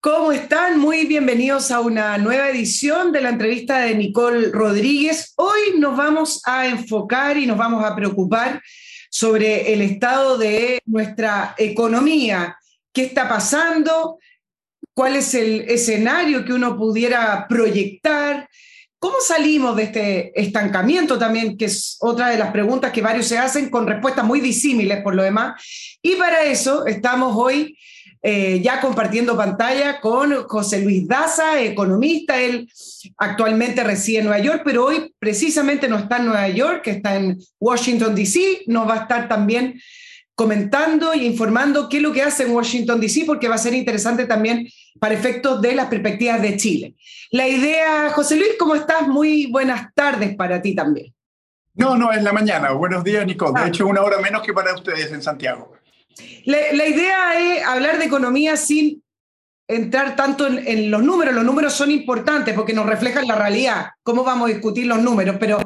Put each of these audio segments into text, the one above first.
¿Cómo están? Muy bienvenidos a una nueva edición de la entrevista de Nicole Rodríguez. Hoy nos vamos a enfocar y nos vamos a preocupar sobre el estado de nuestra economía. ¿Qué está pasando? ¿Cuál es el escenario que uno pudiera proyectar? ¿Cómo salimos de este estancamiento también, que es otra de las preguntas que varios se hacen con respuestas muy disímiles por lo demás? Y para eso estamos hoy eh, ya compartiendo pantalla con José Luis Daza, economista. Él actualmente reside en Nueva York, pero hoy precisamente no está en Nueva York, está en Washington, D.C. Nos va a estar también comentando y informando qué es lo que hace en Washington, D.C., porque va a ser interesante también para efectos de las perspectivas de Chile. La idea, José Luis, ¿cómo estás? Muy buenas tardes para ti también. No, no, es la mañana. Buenos días, Nicole. De ah. hecho, una hora menos que para ustedes en Santiago. La, idea es hablar de economía sin entrar tanto en, los números. Los números son importantes porque nos reflejan la realidad. ¿Cómo vamos a discutir los números? Pero,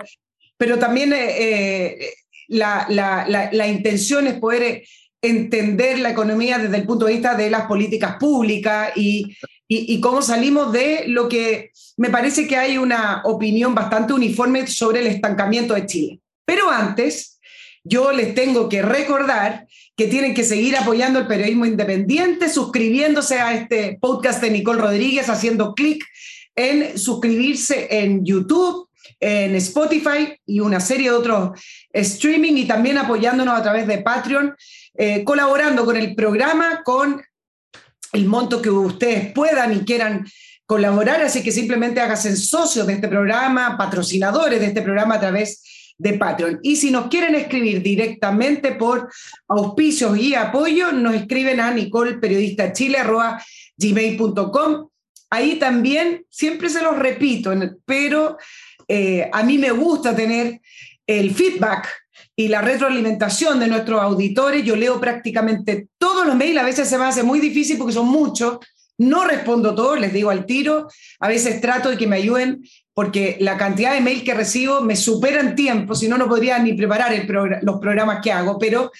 pero también eh, eh, la, intención es poder entender la economía desde el punto de vista de las políticas públicas y, cómo salimos de lo que me parece que hay una opinión bastante uniforme sobre el estancamiento de Chile. Pero antes, yo les tengo que recordar que tienen que seguir apoyando el periodismo independiente, suscribiéndose a este podcast de Nicole Rodríguez, haciendo clic en suscribirse en YouTube, en Spotify y una serie de otros streaming y también apoyándonos a través de Patreon, eh, colaborando con el programa con el monto que ustedes puedan y quieran colaborar, así que simplemente háganse socios de este programa, patrocinadores de este programa a través de Patreon. Y si nos quieren escribir directamente por auspicios y apoyo, nos escriben a nicolperiodistachile.gmail.com. Ahí también, siempre se los repito, pero eh, a mí me gusta tener el feedback y la retroalimentación de nuestros auditores. Yo leo prácticamente todos los mails, a veces se me hace muy difícil porque son muchos. No respondo todos, les digo al tiro. A veces trato de que me ayuden porque la cantidad de mail que recibo me supera en tiempo, si no, no podría ni preparar los programas que hago, pero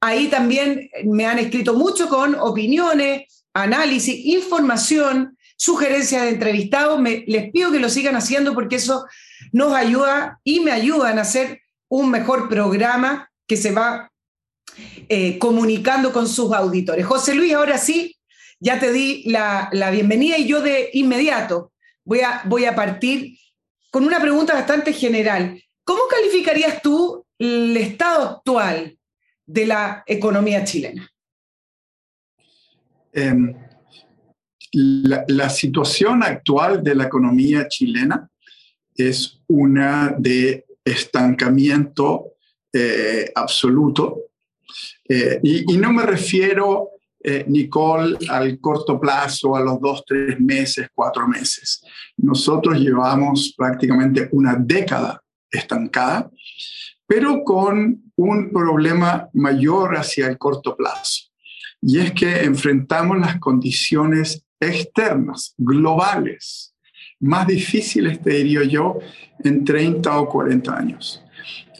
ahí también me han escrito mucho con opiniones, análisis, información, sugerencias de entrevistados. les pido que lo sigan haciendo porque eso nos ayuda y me ayudan a hacer un mejor programa que se va eh, comunicando con sus auditores. José Luis, ahora sí, ya te di la, la bienvenida y yo de inmediato voy a, voy a partir con una pregunta bastante general. ¿Cómo calificarías tú el estado actual de la economía chilena? Em, la, situación actual de la economía chilena es una de estancamiento eh, absoluto. Eh, y, y, no me refiero eh, Nicole, al corto plazo, a los dos, tres meses, cuatro meses. Nosotros llevamos prácticamente una década estancada, pero con un problema mayor hacia el corto plazo. Y es que enfrentamos las condiciones externas, globales, más difíciles, te diría yo, en 30 o 40 años.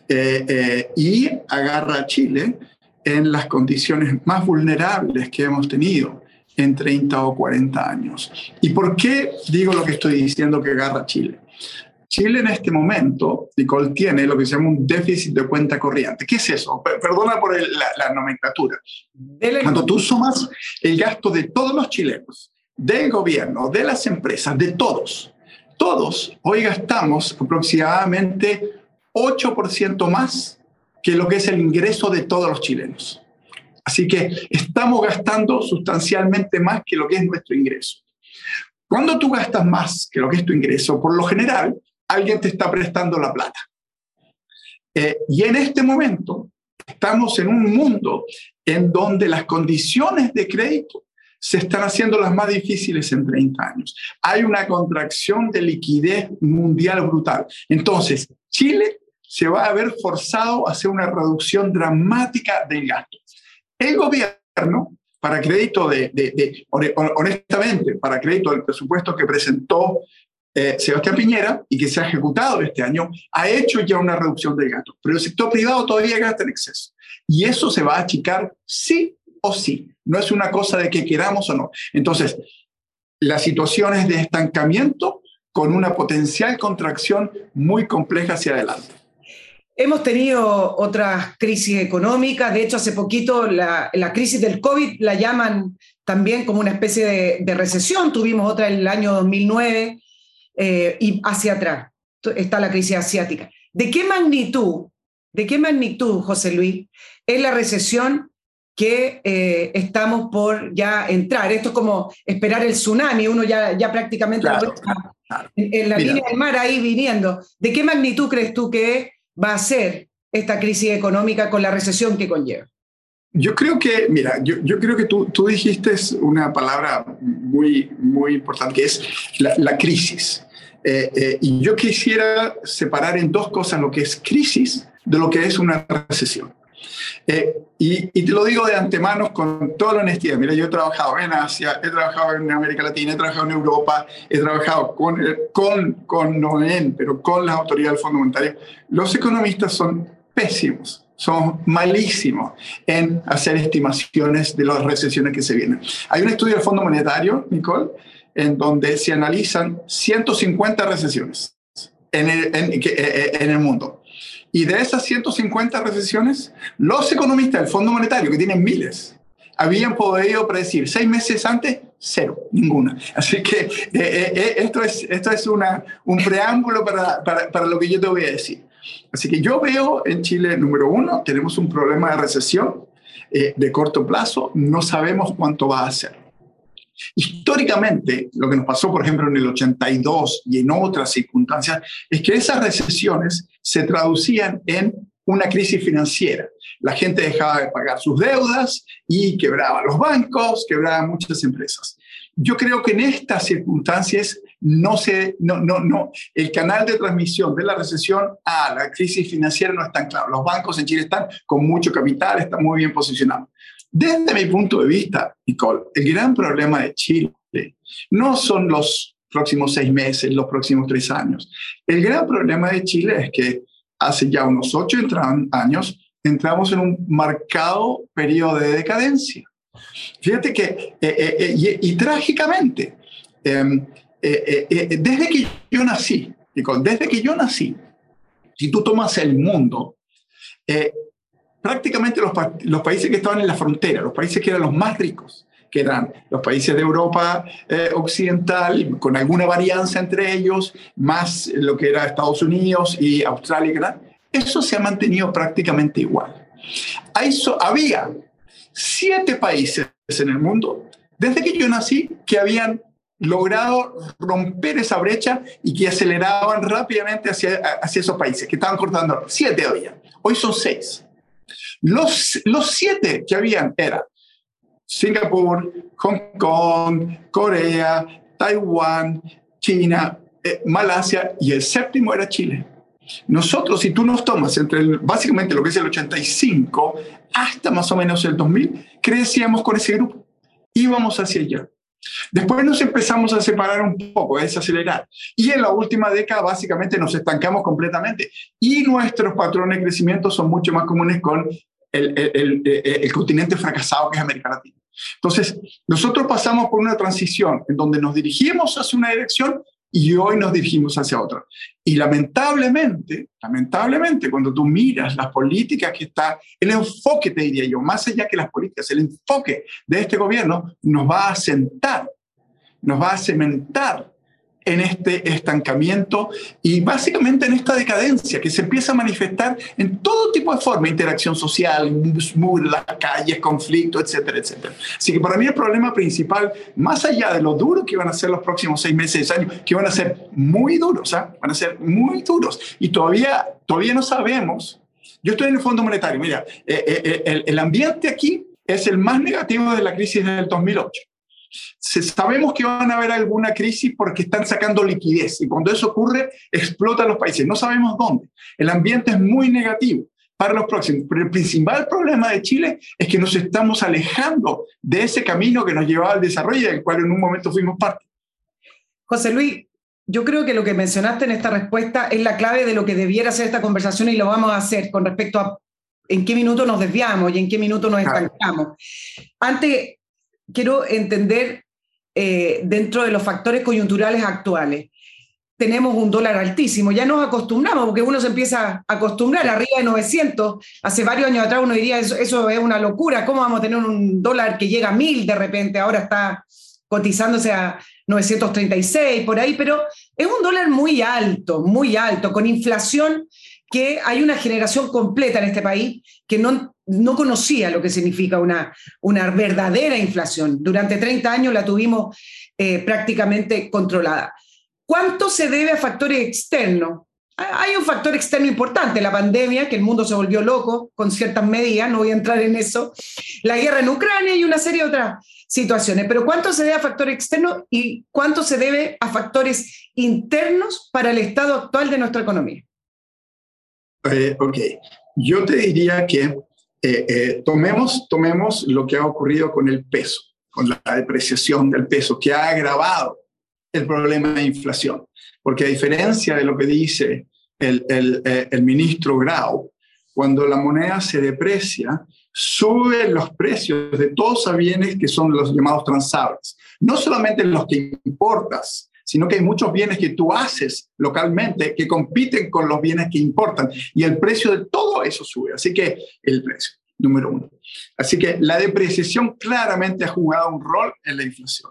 Eh, eh, y agarra a Chile en las condiciones más vulnerables que hemos tenido en 30 o 40 años. ¿Y por qué digo lo que estoy diciendo que agarra Chile? Chile en este momento, Nicole, tiene lo que se llama un déficit de cuenta corriente. ¿Qué es eso? Perdona por la, nomenclatura. Cuando tú sumas el gasto de todos los chilenos, del gobierno, de las empresas, de todos, todos hoy gastamos aproximadamente 8% más que lo que es el ingreso de todos los chilenos. Así que estamos gastando sustancialmente más que lo que es nuestro ingreso. Cuando tú gastas más que lo que es tu ingreso, por lo general, alguien te está prestando la plata. Eh, y en este momento estamos en un mundo en donde las condiciones de crédito se están haciendo las más difíciles en 30 años. Hay una contracción de liquidez mundial brutal. Entonces, Chile se va a ver forzado a hacer una reducción dramática del gasto. El gobierno, para crédito de, honestamente, para crédito del presupuesto que presentó eh, Sebastián Piñera y que se ha ejecutado este año, ha hecho ya una reducción del gasto, pero el sector privado todavía gasta en exceso. Y eso se va a achicar sí o sí. No es una cosa de que queramos o no. Entonces, la situación es de estancamiento con una potencial contracción muy compleja hacia adelante. Hemos tenido otras crisis económicas, de hecho hace poquito la, crisis del COVID la llaman también como una especie de, recesión, tuvimos otra en el año 2009 eh, y hacia atrás está la crisis asiática. ¿De qué magnitud, de qué magnitud, José Luis, es la recesión que eh, estamos por ya entrar? Esto es como esperar el tsunami, uno ya, ya prácticamente en, la línea del mar ahí viniendo. ¿De qué magnitud crees tú que va a ser esta crisis económica con la recesión que conlleva? Yo creo que, mira, yo, yo creo que tú, tú, dijiste una palabra muy, muy importante, que es la, crisis. Eh, eh, y yo quisiera separar en dos cosas lo que es crisis de lo que es una recesión. Eh, y, te lo digo de antemano con toda la honestidad. Mira, yo he trabajado en Asia, he trabajado en América Latina, he trabajado en Europa, he trabajado con, con, con NOEN, pero con las autoridades del Fondo Monetario. Los economistas son pésimos, son malísimos en hacer estimaciones de las recesiones que se vienen. Hay un estudio del Fondo Monetario, Nicole, en donde se analizan 150 recesiones en el, en, en el mundo. Y de esas 150 recesiones, los economistas del Fondo Monetario, que tienen miles, habían podido predecir seis meses antes, cero, ninguna. Así que eh, eh, eh, esto es, esto es una, un preámbulo para, para, para, lo que yo te voy a decir. Así que yo veo en Chile, número uno, tenemos un problema de recesión de corto plazo, no sabemos cuánto va a ser. Históricamente, lo que nos pasó, por ejemplo, en el 82 y en otras circunstancias, es que esas recesiones se traducían en una crisis financiera. La gente dejaba de pagar sus deudas y quebraba los bancos, quebraban muchas empresas. Yo creo que en estas circunstancias no se, no, no, no, el canal de transmisión de la recesión a la crisis financiera no es tan claro. Los bancos en Chile están con mucho capital, están muy bien posicionados. Desde mi punto de vista, Nicole, el gran problema de Chile no son los próximos seis meses, los próximos tres años. El gran problema de Chile es que hace ya unos ocho años entramos en un marcado periodo de decadencia. Fíjate que, eh, eh, eh, y, trágicamente, em, desde que yo nací, desde que yo nací, si tú tomas el mundo, prácticamente los, los, países que estaban en la frontera, los países que eran los más ricos, que eran los países de Europa eh, occidental, con alguna varianza entre ellos, más lo que era Estados Unidos y Australia, eso se ha mantenido prácticamente igual. había siete países en el mundo, desde que yo nací, que habían logrado romper esa brecha y que aceleraban rápidamente hacia, hacia esos países, que estaban cortando. Siete había. Hoy son seis. Los, los siete que habían eran Singapur, Hong Kong, Corea, Taiwán, China, eh, Malasia y el séptimo era Chile. Nosotros, si tú nos tomas entre básicamente lo que es el 85 hasta más o menos el 2000, crecíamos con ese grupo. Íbamos hacia allá. Después nos empezamos a separar un poco, a desacelerar. Y en la última década básicamente nos estancamos completamente. Y nuestros patrones de crecimiento son mucho más comunes con el, el, continente fracasado que es América Latina. Entonces, nosotros pasamos por una transición en donde nos dirigimos hacia una dirección y hoy nos dirigimos hacia otra. Y lamentablemente, lamentablemente, cuando tú miras las políticas que está, el enfoque, te diría yo, más allá que las políticas, el enfoque de este gobierno nos va a sentar, nos va a cementar en este estancamiento y básicamente en esta decadencia que se empieza a manifestar en todo tipo de forma, interacción social, las calles, conflicto, etcétera, etcétera. Así que para mí el problema principal, más allá de lo duro que van a ser los próximos seis meses, años, que van a ser muy duros, ¿ah? van a ser muy duros y todavía, todavía no sabemos. Yo estoy en el Fondo Monetario, mira, eh, eh, eh, el, el ambiente aquí es el más negativo de la crisis del 2008 sabemos que van a haber alguna crisis porque están sacando liquidez y cuando eso ocurre explotan los países. No sabemos dónde. El ambiente es muy negativo para los próximos. Pero el principal problema de Chile es que nos estamos alejando de ese camino que nos llevaba al desarrollo y del cual en un momento fuimos parte. José Luis, yo creo que lo que mencionaste en esta respuesta es la clave de lo que debiera ser esta conversación y lo vamos a hacer con respecto a en qué minuto nos desviamos y en qué minuto nos estancamos. Antes, quiero entender eh, dentro de los factores coyunturales actuales. Tenemos un dólar altísimo, ya nos acostumbramos, porque uno se empieza a acostumbrar arriba de 900. Hace varios años atrás uno diría, eso, eso es una locura, ¿cómo vamos a tener un dólar que llega a 1000 de repente? Ahora está cotizándose a 936 por ahí, pero es un dólar muy alto, muy alto, con inflación que hay una generación completa en este país que no, no conocía lo que significa una, una verdadera inflación. Durante 30 años la tuvimos eh, prácticamente controlada. ¿Cuánto se debe a factores externos? Hay un factor externo importante, la pandemia, que el mundo se volvió loco con ciertas medidas, no voy a entrar en eso, la guerra en Ucrania y una serie de otras situaciones, pero ¿cuánto se debe a factores externos y cuánto se debe a factores internos para el estado actual de nuestra economía? Eh, ok, yo te diría que eh, eh, tomemos, tomemos lo que ha ocurrido con el peso, con la depreciación del peso, que ha agravado el problema de inflación. Porque a diferencia de lo que dice el, el, el ministro Grau, cuando la moneda se deprecia, suben los precios de todos los bienes que son los llamados transables. No solamente los que importas, sino que hay muchos bienes que tú haces localmente que compiten con los bienes que importan y el precio de todo eso sube. Así que el precio, número uno. Así que la depreciación claramente ha jugado un rol en la inflación.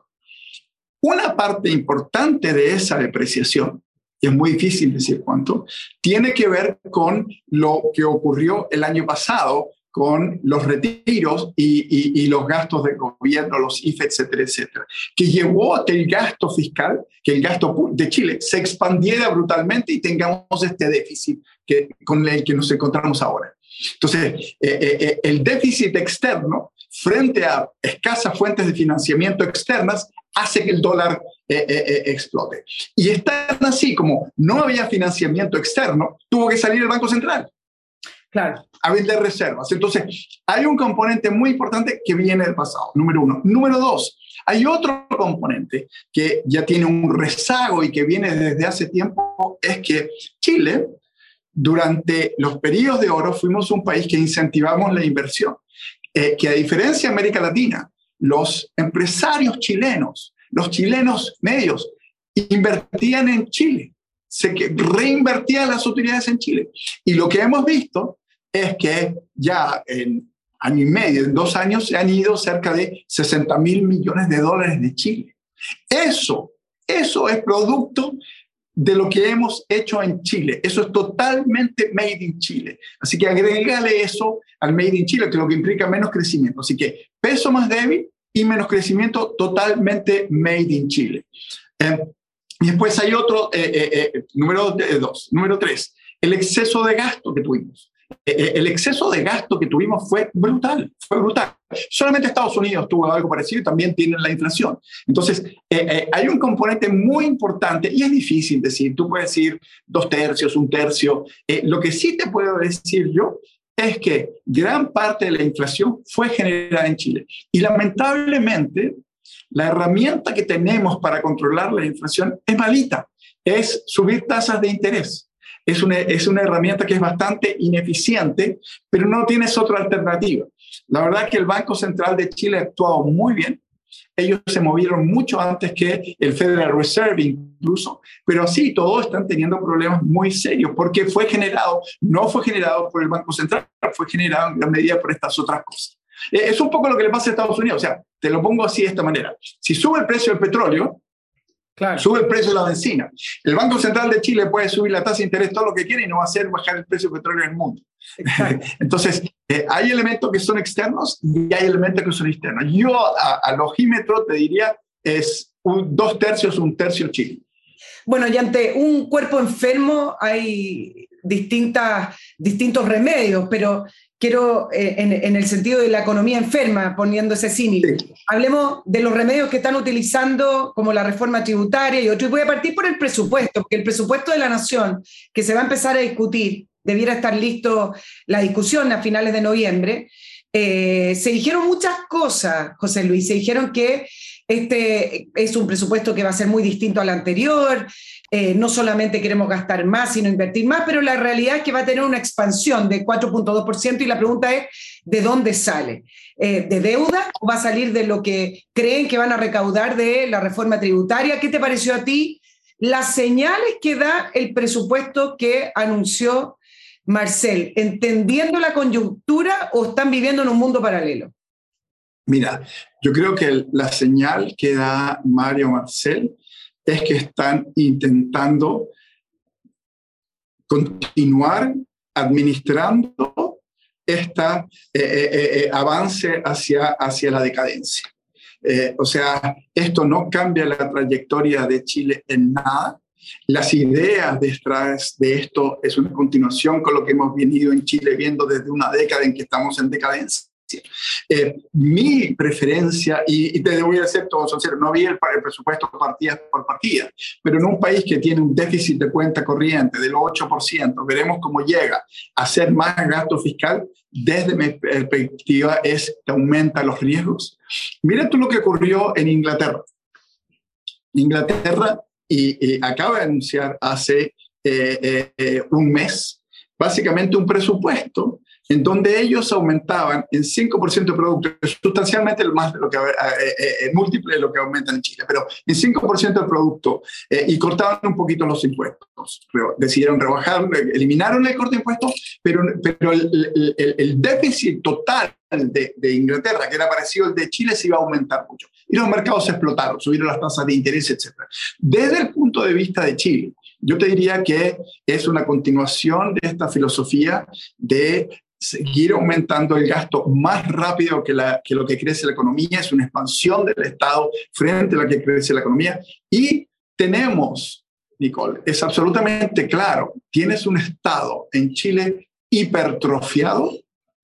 Una parte importante de esa depreciación, y es muy difícil decir cuánto, tiene que ver con lo que ocurrió el año pasado con los retiros y, los gastos del gobierno, los IFE, etcétera, etcétera, que llevó a que el gasto fiscal, que el gasto de Chile se expandiera brutalmente y tengamos este déficit que, con el que nos encontramos ahora. Entonces, eh, eh, eh, el déficit externo frente a escasas fuentes de financiamiento externas hace que el dólar explote. Y es tan así como no había financiamiento externo, tuvo que salir el Banco Central. Claro. A vender reservas. Entonces, hay un componente muy importante que viene del pasado, número uno. Número dos, hay otro componente que ya tiene un rezago y que viene desde hace tiempo, es que Chile, durante los periodos de oro, fuimos un país que incentivamos la inversión. Eh, que a diferencia de América Latina, los empresarios chilenos, los chilenos medios, invertían en Chile, se reinvertían las utilidades en Chile. Y lo que hemos visto es que ya en año y medio, en dos años, se han ido cerca de 60 mil millones de dólares de Chile. Eso, eso es producto de lo que hemos hecho en Chile. Eso es totalmente made in Chile. Así que agrégale eso al made in Chile, que lo que implica menos crecimiento. Así que peso más débil y menos crecimiento totalmente made in Chile. Eh, y después hay otro, eh, eh, número dos. Número tres, el exceso de gasto que tuvimos. Eh, eh, el exceso de gasto que tuvimos fue brutal, fue brutal. Solamente Estados Unidos tuvo algo parecido y también tienen la inflación. Entonces, eh, hay un componente muy importante y es difícil decir, tú puedes decir dos tercios, un tercio. lo que sí te puedo decir yo es que gran parte de la inflación fue generada en Chile. Y lamentablemente, la herramienta que tenemos para controlar la inflación es malita, es subir tasas de interés es una, es una herramienta que es bastante ineficiente, pero no tienes otra alternativa. La verdad es que el Banco Central de Chile ha actuado muy bien. Ellos se movieron mucho antes que el Federal Reserve incluso, pero así todos están teniendo problemas muy serios porque fue generado, no fue generado por el Banco Central, fue generado en gran medida por estas otras cosas. Eh, es un poco lo que le pasa a Estados Unidos, o sea, te lo pongo así de esta manera. Si sube el precio del petróleo, Sube el precio de la benzina. El Banco Central de Chile puede subir la tasa de interés todo lo que quiere y no va a hacer bajar el precio del petróleo en el mundo. Entonces, eh, hay elementos que son externos y hay elementos que son internos. Yo a, logímetro te diría es un, dos tercios, un tercio Chile. Bueno, y ante un cuerpo enfermo hay distintas, distintos remedios, pero quiero, eh, en, el sentido de la economía enferma, poniendo ese símil, hablemos de los remedios que están utilizando, como la reforma tributaria y otros. voy a partir por el presupuesto, porque el presupuesto de la nación, que se va a empezar a discutir, debiera estar listo la discusión a finales de noviembre, eh, se dijeron muchas cosas, José Luis. Se dijeron que este es un presupuesto que va a ser muy distinto al anterior. Eh, no solamente queremos gastar más, sino invertir más, pero la realidad es que va a tener una expansión de 4.2% y la pregunta es, ¿de dónde sale? Eh, ¿De deuda o va a salir de lo que creen que van a recaudar de la reforma tributaria? ¿Qué te pareció a ti las señales que da el presupuesto que anunció Marcel, entendiendo la coyuntura o están viviendo en un mundo paralelo? Mira, yo creo que la señal que da Mario Marcel es que están intentando continuar administrando este avance hacia, hacia la decadencia. o sea, esto no cambia la trayectoria de Chile en nada. Las ideas detrás de esto es una continuación con lo que hemos venido en Chile viendo desde una década en que estamos en decadencia. Eh, mi preferencia, y, te voy a ser todo sincero, no vi el, presupuesto partida por partida, pero en un país que tiene un déficit de cuenta corriente del 8%, veremos cómo llega a ser más gasto fiscal, desde mi perspectiva es que aumenta los riesgos. Mira tú lo que ocurrió en Inglaterra. Inglaterra y, acaba de anunciar hace eh, eh, un mes básicamente un presupuesto en donde ellos aumentaban en 5% de producto, sustancialmente más de lo que, eh, eh, múltiple de lo que aumentan en Chile, pero en 5% del producto y cortaban un poquito los impuestos. Decidieron rebajar, eliminaron el corte de impuestos, pero, pero el, el, déficit total de, de, Inglaterra, que era parecido al de Chile, se iba a aumentar mucho. Y los mercados se explotaron, subieron las tasas de interés, etc. Desde el punto de vista de Chile, yo te diría que es una continuación de esta filosofía de seguir aumentando el gasto más rápido que, la, que lo que crece la economía, es una expansión del Estado frente a la que crece la economía. Y tenemos, Nicole, es absolutamente claro, tienes un Estado en Chile hipertrofiado,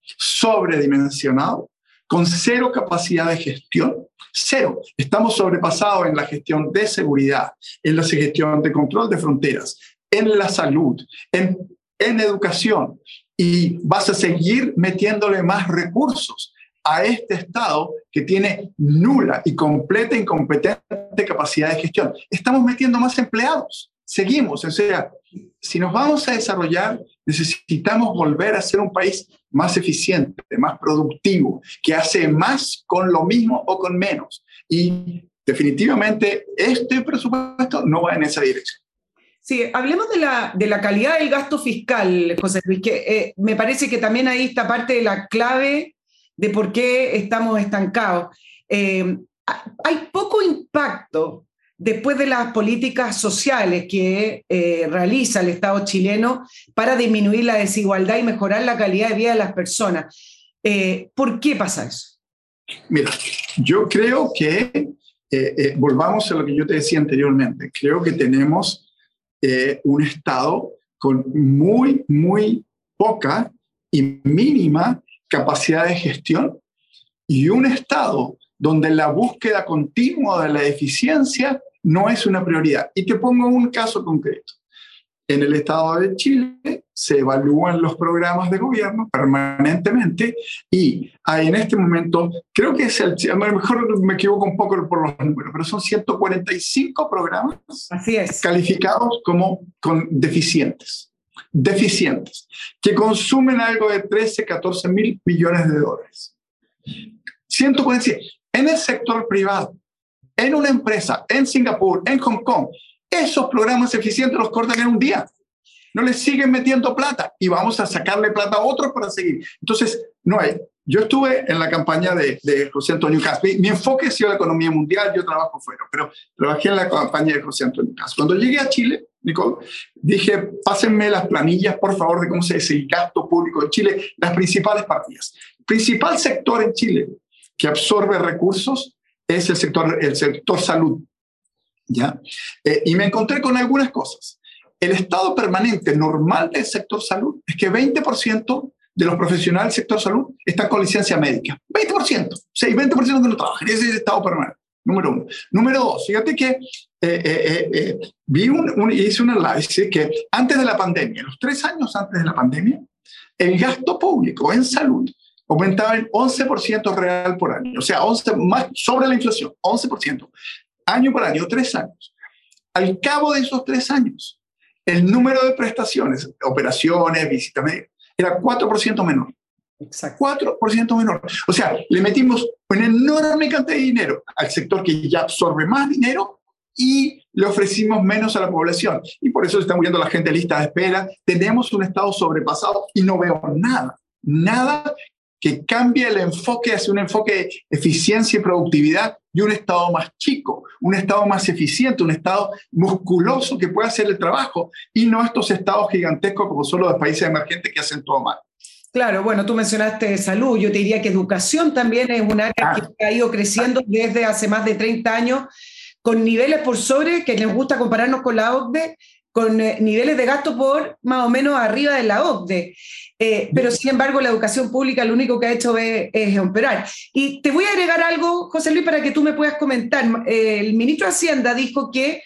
sobredimensionado, con cero capacidad de gestión, cero. Estamos sobrepasados en la gestión de seguridad, en la gestión de control de fronteras, en la salud, en, en educación, y vas a seguir metiéndole más recursos a este Estado que tiene nula y completa incompetente capacidad de gestión. Estamos metiendo más empleados. Seguimos, o sea, si nos vamos a desarrollar, necesitamos volver a ser un país más eficiente, más productivo, que hace más con lo mismo o con menos. Y definitivamente este presupuesto no va en esa dirección. Sí, hablemos de la, de la calidad del gasto fiscal, José Luis, que eh, me parece que también ahí está parte de la clave de por qué estamos estancados. Eh, hay poco impacto después de las políticas sociales que eh, realiza el Estado chileno para disminuir la desigualdad y mejorar la calidad de vida de las personas. ¿Por qué pasa eso? Mira, yo creo que, volvamos a lo que yo te decía anteriormente, creo que tenemos eh, un Estado con muy, muy poca y mínima capacidad de gestión y un Estado donde la búsqueda continua de la eficiencia no es una prioridad. Y te pongo un caso concreto. En el Estado de Chile se evalúan los programas de gobierno permanentemente y hay en este momento, creo que es el, a lo mejor me equivoco un poco por los números, pero son 145 programas Así es. calificados como con deficientes, deficientes, que consumen algo de 13, 14 mil millones de dólares. 145. En el sector privado, en una empresa, en Singapur, en Hong Kong, esos programas eficientes los cortan en un día no le siguen metiendo plata y vamos a sacarle plata a otros para seguir. Entonces, no hay. Yo estuve en la campaña de, José Antonio Cas. Mi, enfoque ha sido la economía mundial, yo trabajo fuera, pero trabajé en la campaña de José Antonio Cas. Cuando llegué a Chile, Nicole, dije, pásenme las planillas, por favor, de cómo se hace el gasto público en Chile, las principales partidas. El principal sector en Chile que absorbe recursos es el sector, el sector salud. ¿Ya? Eh, y me encontré con algunas cosas el estado permanente normal del sector salud es que 20% de los profesionales del sector salud están con licencia médica. 20%. Sí, 20% que no trabajan. Ese es el estado permanente. Número uno. Número dos, fíjate que eh, eh, eh, vi un, hice un análisis que antes de la pandemia, los tres años antes de la pandemia, el gasto público en salud aumentaba en 11% real por año, o sea, 11, más sobre la inflación, 11%, año por año, tres años. Al cabo de esos tres años, el número de prestaciones, operaciones, visitas médicas, era 4% menor. Exacto. 4% menor. O sea, le metimos una enorme cantidad de dinero al sector que ya absorbe más dinero y le ofrecimos menos a la población. Y por eso se está muriendo la gente lista de espera. Tenemos un Estado sobrepasado y no veo nada, nada que cambie el enfoque hacia un enfoque de eficiencia y productividad y un Estado más chico, un Estado más eficiente, un Estado musculoso que pueda hacer el trabajo y no estos Estados gigantescos como son los de países emergentes que hacen todo mal. Claro, bueno, tú mencionaste salud, yo te diría que educación también es un área ah. que ha ido creciendo desde hace más de 30 años, con niveles por sobre, que les gusta compararnos con la OCDE, con eh, niveles de gasto por más o menos arriba de la OCDE. Eh, pero sin embargo, la educación pública lo único que ha hecho es, es, operar. Y te voy a agregar algo, José Luis, para que tú me puedas comentar. Eh, el ministro de Hacienda dijo que,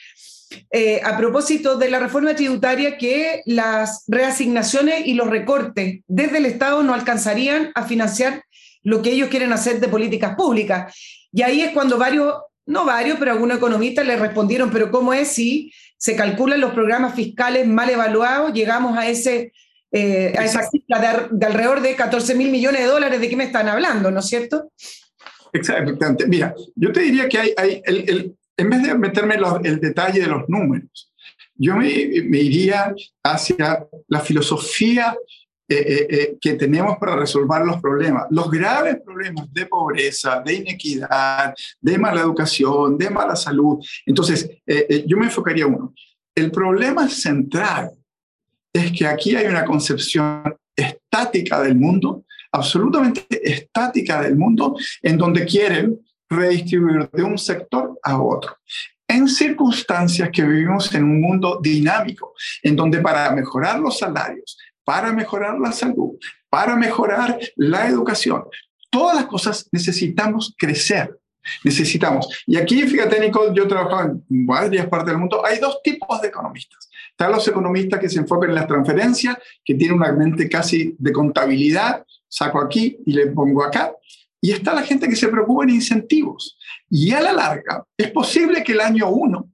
a propósito de la reforma tributaria, que las reasignaciones y los recortes desde el Estado no alcanzarían a financiar lo que ellos quieren hacer de políticas públicas. Y ahí es cuando varios, no varios, pero algunos economistas le respondieron, pero ¿cómo es si se calculan los programas fiscales mal evaluados, llegamos a, ese, eh, a esa cifra de, alrededor de 14 mil millones de dólares. ¿De qué me están hablando, no es cierto? Exactamente. Mira, yo te diría que hay, hay el, en vez de meterme en el detalle de los números, yo me, me iría hacia la filosofía eh, eh, eh, que tenemos para resolver los problemas, los graves problemas de pobreza, de inequidad, de mala educación, de mala salud. Entonces, yo me enfocaría uno. El problema central es que aquí hay una concepción estática del mundo, absolutamente estática del mundo, en donde quieren redistribuir de un sector a otro en circunstancias que vivimos en un mundo dinámico, en donde para mejorar los salarios, para mejorar la salud, para mejorar la educación. Todas las cosas necesitamos crecer. Necesitamos. Y aquí, fíjate, Nicole, yo trabajo en varias partes del mundo. Hay dos tipos de economistas. Están los economistas que se enfocan en las transferencias, que tienen una mente casi de contabilidad, saco aquí y le pongo acá. Y está la gente que se preocupa en incentivos. Y a la larga, es posible que el año uno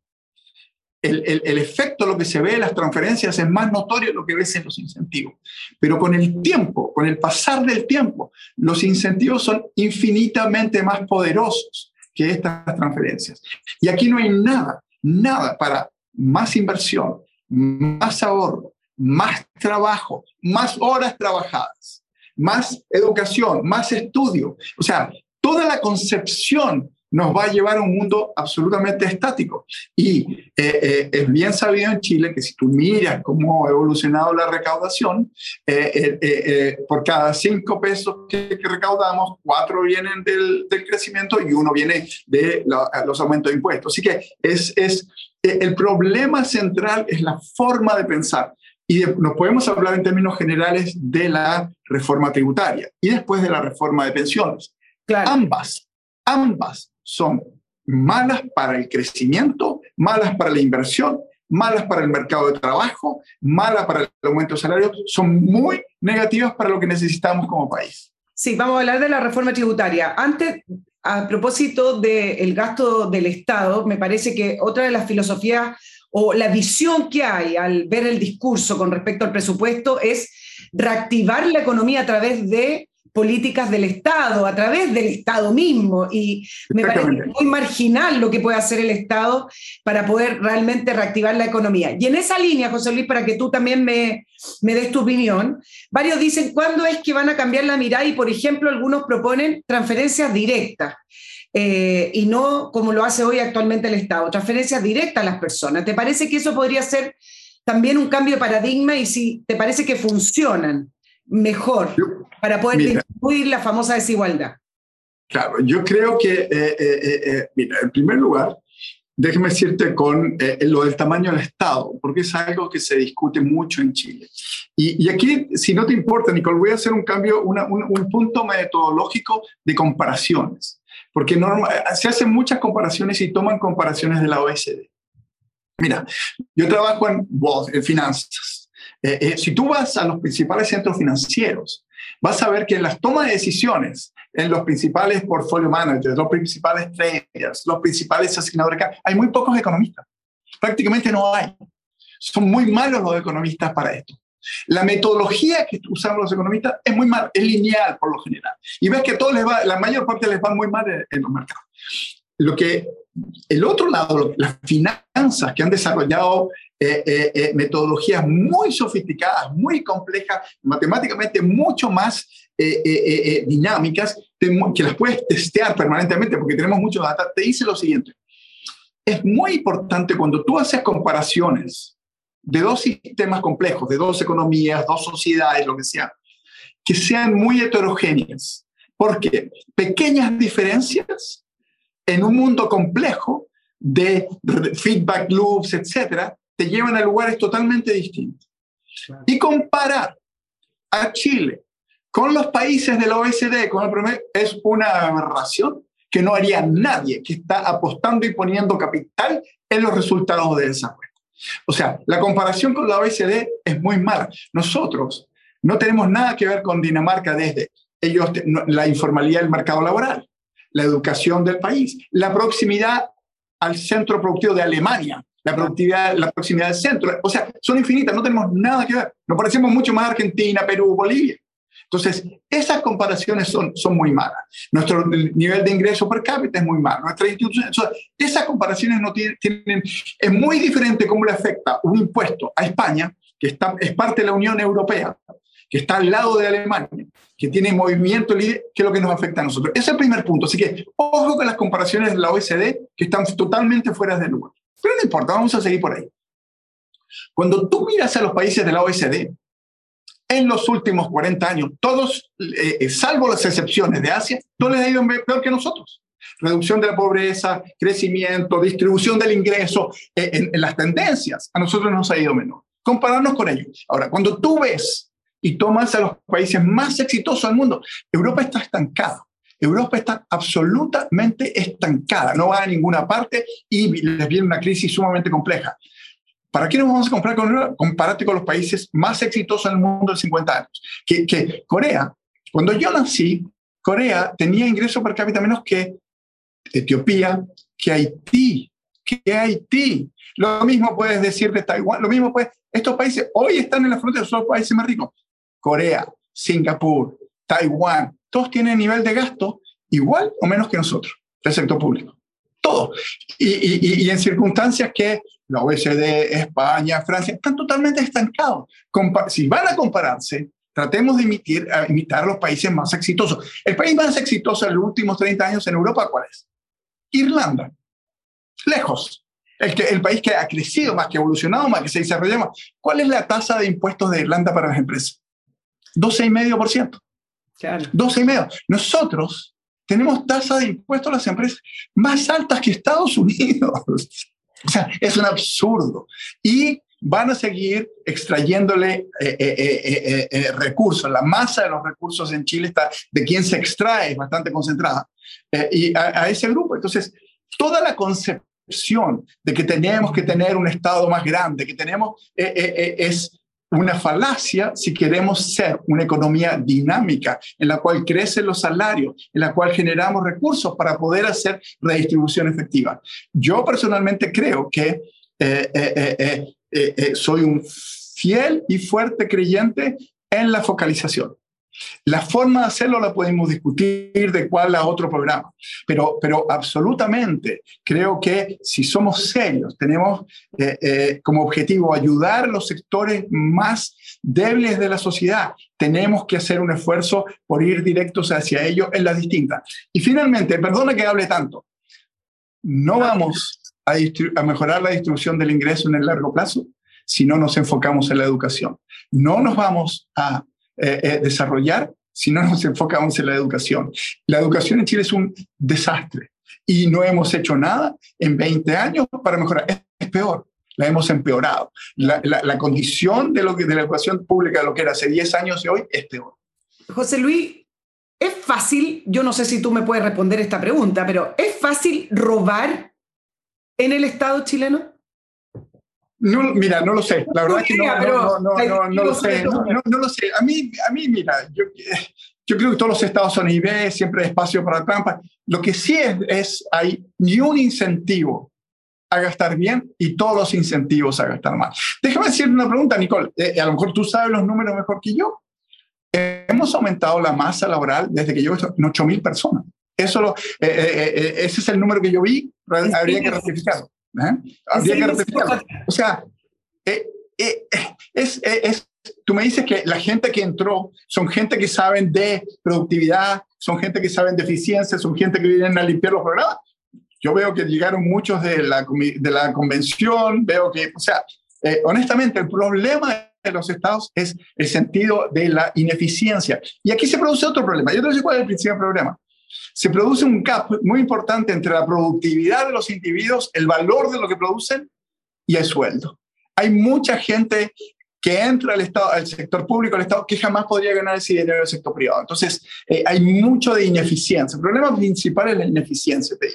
el, el, efecto, lo que se ve en las transferencias es más notorio de lo que ves en los incentivos. Pero con el tiempo, con el pasar del tiempo, los incentivos son infinitamente más poderosos que estas transferencias. Y aquí no hay nada, nada para más inversión, más ahorro, más trabajo, más horas trabajadas, más educación, más estudio. O sea, toda la concepción nos va a llevar a un mundo absolutamente estático. Y eh, eh, es bien sabido en Chile que si tú miras cómo ha evolucionado la recaudación, eh, por cada cinco pesos que, recaudamos, cuatro vienen del, crecimiento y uno viene de los aumentos de impuestos. Así que es, es, el problema central es la forma de pensar. Y nos podemos hablar en términos generales de la reforma tributaria y después de la reforma de pensiones. Ambas, ambas son malas para el crecimiento, malas para la inversión, malas para el mercado de trabajo, malas para el aumento de salarios, son muy negativas para lo que necesitamos como país. Sí, vamos a hablar de la reforma tributaria. Antes, a propósito del gasto del Estado, me parece que otra de las filosofías o la visión que hay al ver el discurso con respecto al presupuesto es reactivar la economía a través de políticas del Estado, a través del Estado mismo. Y me parece muy marginal lo que puede hacer el Estado para poder realmente reactivar la economía. Y en esa línea, José Luis, para que tú también me, me des tu opinión, varios dicen, ¿cuándo es que van a cambiar la mirada? Y, por ejemplo, algunos proponen transferencias directas. Eh, y no como lo hace hoy actualmente el Estado, transferencias directas a las personas. ¿Te parece que eso podría ser también un cambio de paradigma y si te parece que funcionan mejor? para poder disminuir la famosa desigualdad? Claro, yo creo que, eh, eh, eh, mira, en primer lugar, déjeme decirte con lo del tamaño del Estado, porque es algo que se discute mucho en Chile. Y, y aquí, si no te importa, Nicole, voy a hacer un cambio, un, un, punto metodológico de comparaciones, porque se hacen muchas comparaciones y toman comparaciones de la OSD. Mira, yo trabajo en, en finanzas. Si tú vas a los principales centros financieros, vas a ver que en las tomas de decisiones, en los principales portfolio managers, los principales traders, los principales asignadores, hay muy pocos economistas. Prácticamente no hay. Son muy malos los economistas para esto. La metodología que usamos los economistas es muy mala, es lineal por lo general. Y ves que a todos les va, la mayor parte les va muy mal en, los mercados. Lo que, el otro lado, las finanzas que han desarrollado eh, eh, eh, metodologías muy sofisticadas, muy complejas, matemáticamente mucho más dinámicas, que las puedes testear permanentemente porque tenemos mucho data, te dice lo siguiente. Es muy importante cuando tú haces comparaciones de dos sistemas complejos, de dos economías, dos sociedades, lo que sea, que sean muy heterogéneas. Porque pequeñas diferencias en un mundo complejo de feedback loops, etcétera, te llevan a lugares totalmente distintos. Y comparar a Chile con los países de la OECD, con el promedio, es una aberración que no haría nadie que está apostando y poniendo capital en los resultados de esa desarrollo. O sea, la comparación con la OECD es muy mala. Nosotros no tenemos nada que ver con Dinamarca desde ellos, la informalidad del mercado laboral, la educación del país, la proximidad al centro productivo de Alemania, la productividad, la proximidad del centro. O sea, son infinitas, no tenemos nada que ver. Nos parecemos mucho más a Argentina, Perú, Bolivia. Entonces, esas comparaciones son, son muy malas. Nuestro nivel de ingreso per cápita es muy malo. Nuestras instituciones, esas comparaciones no tienen, tienen, es muy diferente cómo le afecta un impuesto a España, que está, es parte de la Unión Europea, que está al lado de Alemania, que tiene movimiento libre, que es lo que nos afecta a nosotros. Ese es el primer punto. Así que ojo con las comparaciones de la OECD, que están totalmente fuera de lugar. Pero no importa, vamos a seguir por ahí. Cuando tú miras a los países de la OECD, en los últimos 40 años, todos, eh, eh, salvo las excepciones de Asia, todos les ha ido peor que nosotros. Reducción de la pobreza, crecimiento, distribución del ingreso, eh, en, las tendencias, a nosotros nos ha ido menor. Compararnos con ellos. Ahora, cuando tú ves y tomas a los países más exitosos del mundo, Europa está estancada. Europa está absolutamente estancada, no va a ninguna parte y les viene una crisis sumamente compleja. ¿Para qué nos vamos a comprar con Europa? Compárate con los países más exitosos del mundo en 50 años. Que, Corea, cuando yo nací, Corea tenía ingresos per cápita menos que Etiopía, que Haití, que Haití. Lo mismo puedes decir de Taiwán, lo mismo puedes. Estos países hoy están en la frontera, son los países más ricos. Corea, Singapur, Taiwán, todos tienen nivel de gasto igual o menos que nosotros, el sector público. Todo. Y, en circunstancias que la OECD, España, Francia, están totalmente estancados. si van a compararse, tratemos de imitar, imitar a los países más exitosos. El país más exitoso en los últimos 30 años en Europa, ¿cuál es? Irlanda. Lejos. El, el país que ha crecido más, que ha evolucionado más, que se desarrolla más. ¿Cuál es la tasa de impuestos de Irlanda para las empresas? 12,5%. Claro. 12,5%. Nosotros tenemos tasa de impuestos a las empresas más altas que Estados Unidos. O sea, es un absurdo. Y van a seguir extrayéndole eh, eh, eh, recursos. La masa de los recursos en Chile está de quien se extrae, bastante concentrada. y a, a, ese grupo. Entonces, toda la concepción de que tenemos que tener un Estado más grande, que tenemos, es una falacia si queremos ser una economía dinámica en la cual crecen los salarios, en la cual generamos recursos para poder hacer redistribución efectiva. Yo personalmente creo que eh, eh, eh, soy un fiel y fuerte creyente en la focalización. La forma de hacerlo la podemos discutir de cuál a otro programa, pero, pero absolutamente creo que si somos serios, tenemos eh, eh, como objetivo ayudar a los sectores más débiles de la sociedad, tenemos que hacer un esfuerzo por ir directos hacia ellos en las distintas. Y finalmente, perdona que hable tanto, no vamos a, a mejorar la distribución del ingreso en el largo plazo si no nos enfocamos en la educación. No nos vamos a eh, eh, desarrollar si no nos enfocamos en la educación. La educación en Chile es un desastre y no hemos hecho nada en 20 años para mejorar. Es, peor, la hemos empeorado. La, condición de, lo de la educación pública, lo que era hace 10 años y hoy, es peor. José Luis, es fácil, yo no sé si tú me puedes responder esta pregunta, pero ¿es fácil robar en el Estado chileno? No, mira, no lo sé. La verdad es que no, no, no, no, lo sé. No, lo sé. A mí, a mí mira, yo, yo creo que todos los estados son IB, siempre hay espacio para trampa. Lo que sí es, es hay ni un incentivo a gastar bien y todos los incentivos a gastar mal. Déjame decirte una pregunta, Nicole. Eh, a lo mejor tú sabes los números mejor que yo. hemos aumentado la masa laboral desde que llevo en 8 mil personas. Eso lo, eh, eh, ese es el número que yo vi. Habría que ratificarlo. Habría que ratificarlo. O sea, es, es, tú me dices que la gente que entró son gente que saben de productividad, son gente que saben de eficiencia, son gente que vienen a limpiar los programas yo veo que llegaron muchos de la, de la convención, veo que, o sea, eh, honestamente, el problema de los estados es el sentido de la ineficiencia. Y aquí se produce otro problema. Yo te voy cuál es el principal problema. Se produce un gap muy importante entre la productividad de los individuos, el valor de lo que producen y el sueldo. Hay mucha gente que entra al, estado, al sector público, al Estado, que jamás podría ganar ese dinero del sector privado. Entonces, eh, hay mucho de ineficiencia. El problema principal es la ineficiencia, te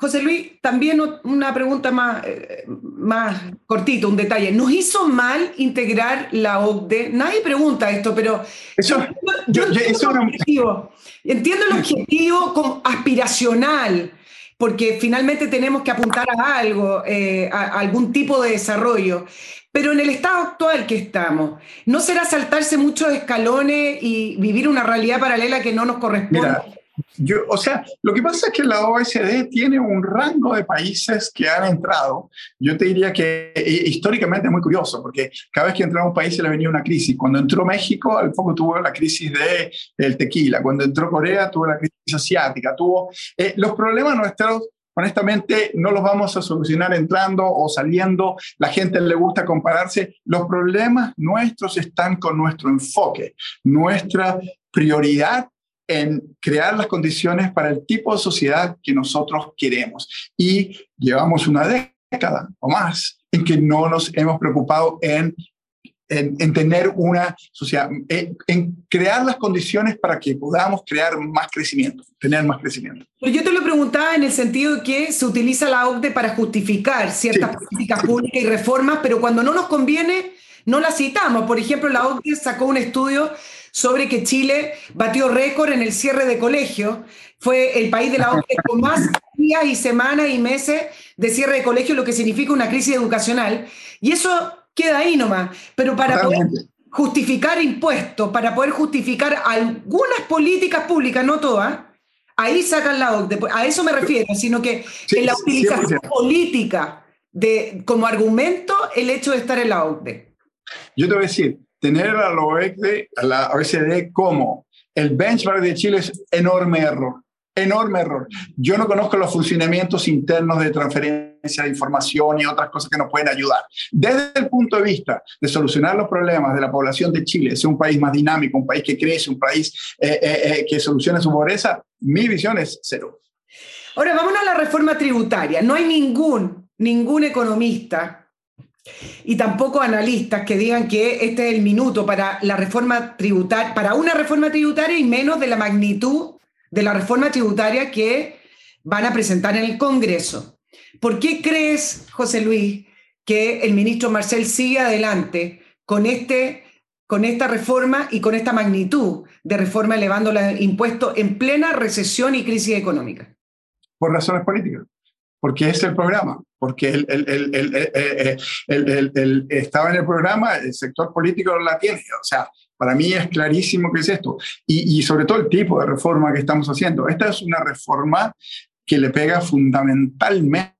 José Luis, también una pregunta más, eh, más cortita, un detalle. ¿Nos hizo mal integrar la OCDE? Nadie pregunta esto, pero eso, yo, entiendo, el objetivo, entiendo el objetivo como aspiracional, porque finalmente tenemos que apuntar a algo, eh, a, algún tipo de desarrollo. Pero en el estado actual que estamos, ¿no será saltarse muchos escalones y vivir una realidad paralela que no nos corresponde? Yo, o sea, lo que pasa es que la OSD tiene un rango de países que han entrado. Yo te diría que eh, históricamente es muy curioso, porque cada vez que entraba un país se le venía una crisis. Cuando entró México, al poco tuvo la crisis de, del tequila. Cuando entró Corea, tuvo la crisis asiática. Tuvo, eh, los problemas nuestros honestamente no los vamos a solucionar entrando o saliendo. La gente le gusta compararse. Los problemas nuestros están con nuestro enfoque. Nuestra prioridad en crear las condiciones para el tipo de sociedad que nosotros queremos. Y llevamos una década o más en que no nos hemos preocupado en, en, tener una sociedad, en, crear las condiciones para que podamos crear más crecimiento, tener más crecimiento. Pero yo te lo preguntaba en el sentido de que se utiliza la OCDE para justificar ciertas políticas públicas y reformas, pero cuando no nos conviene, no las citamos. Por ejemplo, la OCDE sacó un estudio sobre que Chile batió récord en el cierre de colegio. Fue el país de la OCDE con más días y semanas y meses de cierre de colegio, lo que significa una crisis educacional. Y eso queda ahí nomás. Pero para poder justificar impuestos, para poder justificar algunas políticas públicas, no todas, ahí sacan la OCDE. A eso me refiero, sino que en la utilización política de, como argumento el hecho de estar en la OCDE. Yo te voy a decir, tener a la OECD, a la OECD como el benchmark de Chile es enorme error, enorme error. Yo no conozco los funcionamientos internos de transferencia de información y otras cosas que nos pueden ayudar. Desde el punto de vista de solucionar los problemas de la población de Chile, ser un país más dinámico, un país que crece, un país eh, eh, eh, que solucione su pobreza, mi visión es cero. Ahora, vámonos a la reforma tributaria. No hay ningún, ningún economista y tampoco analistas que digan que este es el minuto para la reforma tributaria, para una reforma tributaria y menos de la magnitud de la reforma tributaria que van a presentar en el Congreso. ¿Por qué crees, José Luis, que el ministro Marcel sigue adelante con, este, con esta reforma y con esta magnitud de reforma elevando los impuestos en plena recesión y crisis económica? Por razones políticas porque es el programa, porque él, estaba en el programa, el sector político la tiene. O sea, para mí es clarísimo que es esto. Y, y sobre todo el tipo de reforma que estamos haciendo. Esta es una reforma que le pega fundamentalmente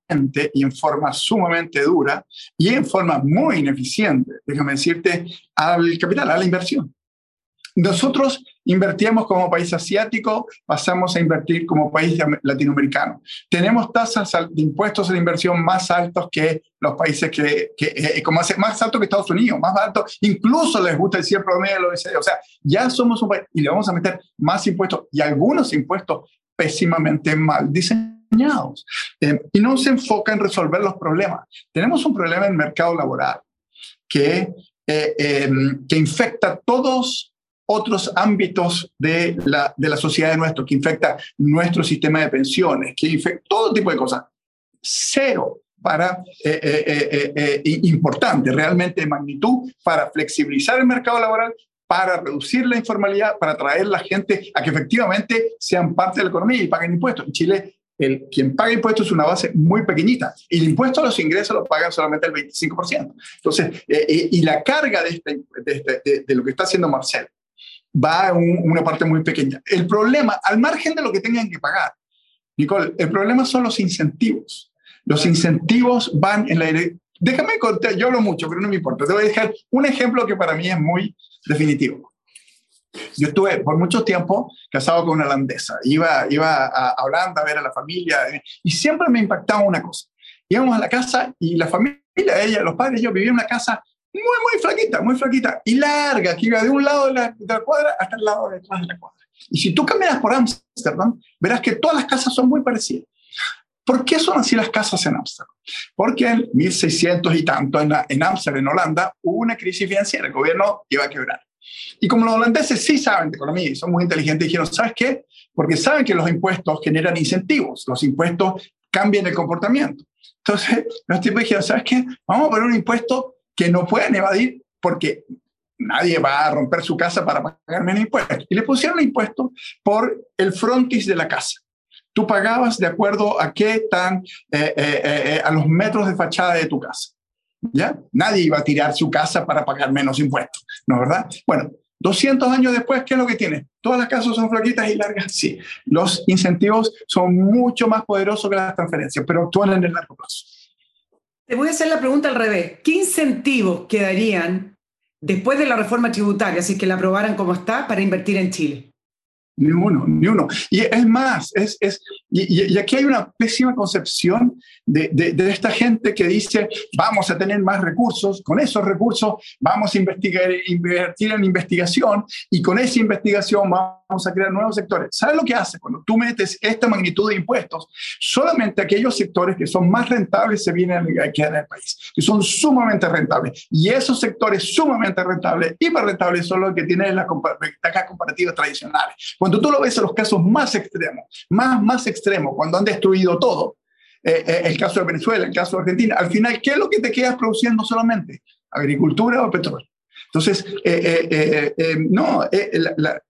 y en forma sumamente dura y en forma muy ineficiente, déjame decirte, al capital, a la inversión. Nosotros invertíamos como país asiático, pasamos a invertir como país latinoamericano. Tenemos tasas de impuestos de inversión más altos que los países que, que eh, como hace, más alto que Estados Unidos, más alto, incluso les gusta decir promedio de la OECD. O sea, ya somos un país y le vamos a meter más impuestos y algunos impuestos pésimamente mal diseñados. Eh, y no se enfoca en resolver los problemas. Tenemos un problema en el mercado laboral que, eh, em, que infecta todos otros ámbitos de la, de la sociedad de nuestro, que infecta nuestro sistema de pensiones, que infecta todo tipo de cosas. Cero para, importante, realmente de magnitud, para flexibilizar el mercado laboral, para reducir la informalidad, para traer la gente a que efectivamente sean parte de la economía y paguen impuestos. En Chile, el, quien paga impuestos es una base muy pequeñita y el impuesto a los ingresos lo pagan solamente el 25%. Entonces, y la carga de, este, de, de, lo que está haciendo Marcel va una parte muy pequeña. El problema, al margen de lo que tengan que pagar, Nicole, el problema son los incentivos. Los incentivos van en la. Déjame contar, yo hablo mucho, pero no me importa. Te voy a dejar un ejemplo que para mí es muy definitivo. Yo estuve por mucho tiempo casado con una holandesa. Iba, iba a Holanda a ver a la familia y siempre me impactaba una cosa. Íbamos a la casa y la familia, ella, los padres, yo vivían en una casa muy, muy flaquita, muy flaquita y larga, que iba de un lado de la, de la cuadra hasta el lado detrás de la cuadra. Y si tú caminas por Ámsterdam, verás que todas las casas son muy parecidas. ¿Por qué son así las casas en Ámsterdam? Porque en 1600 y tanto, en Ámsterdam, en Holanda, hubo una crisis financiera, el gobierno iba a quebrar. Y como los holandeses sí saben de economía y son muy inteligentes, dijeron, ¿sabes qué? Porque saben que los impuestos generan incentivos, los impuestos cambian el comportamiento. Entonces, los tipos dijeron, ¿sabes qué? Vamos a poner un impuesto que no pueden evadir porque nadie va a romper su casa para pagar menos impuestos. Y le pusieron impuestos por el frontis de la casa. Tú pagabas de acuerdo a qué tan, eh, eh, eh, a los metros de fachada de tu casa. ¿Ya? Nadie iba a tirar su casa para pagar menos impuestos, ¿no es verdad? Bueno, 200 años después, ¿qué es lo que tiene? Todas las casas son flaquitas y largas, sí. Los incentivos son mucho más poderosos que las transferencias, pero actúan en el largo plazo. Te voy a hacer la pregunta al revés. ¿Qué incentivos quedarían después de la reforma tributaria, si que la aprobaran como está, para invertir en Chile? Ni uno, ni uno. Y es más, es, es y, aquí hay una pésima concepción de, de, esta gente que dice, vamos a tener más recursos, con esos recursos vamos a investigar, invertir en investigación y con esa investigación vamos a crear nuevos sectores. ¿Sabes lo que hace cuando tú metes esta magnitud de impuestos? Solamente aquellos sectores que son más rentables se vienen a quedar en el país, que son sumamente rentables. Y esos sectores sumamente rentables, hiper rentables, son los que tienen las ventajas comparativas tradicionales. Cuando tú lo ves en los casos más extremos, más, más extremos, cuando han destruido todo, eh, eh, el caso de Venezuela, el caso de Argentina, al final, ¿qué es lo que te quedas produciendo solamente? ¿Agricultura o petróleo? Entonces, eh, no,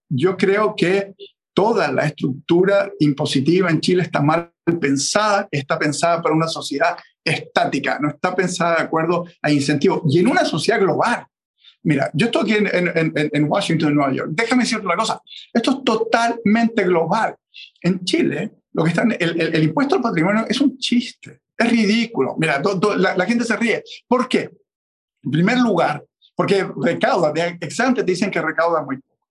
yo creo que toda la estructura impositiva en Chile está mal pensada, está pensada para una sociedad estática, no está pensada de acuerdo a incentivos. Y en una sociedad global, Mira, yo estoy aquí en, en, en, Washington, Nueva York. Déjame decirte una cosa. Esto es totalmente global. En Chile, lo que están, el, el, impuesto al patrimonio es un chiste. Es ridículo. Mira, la, gente se ríe. ¿Por qué? En primer lugar, porque recauda, de te dicen que recauda muy poco.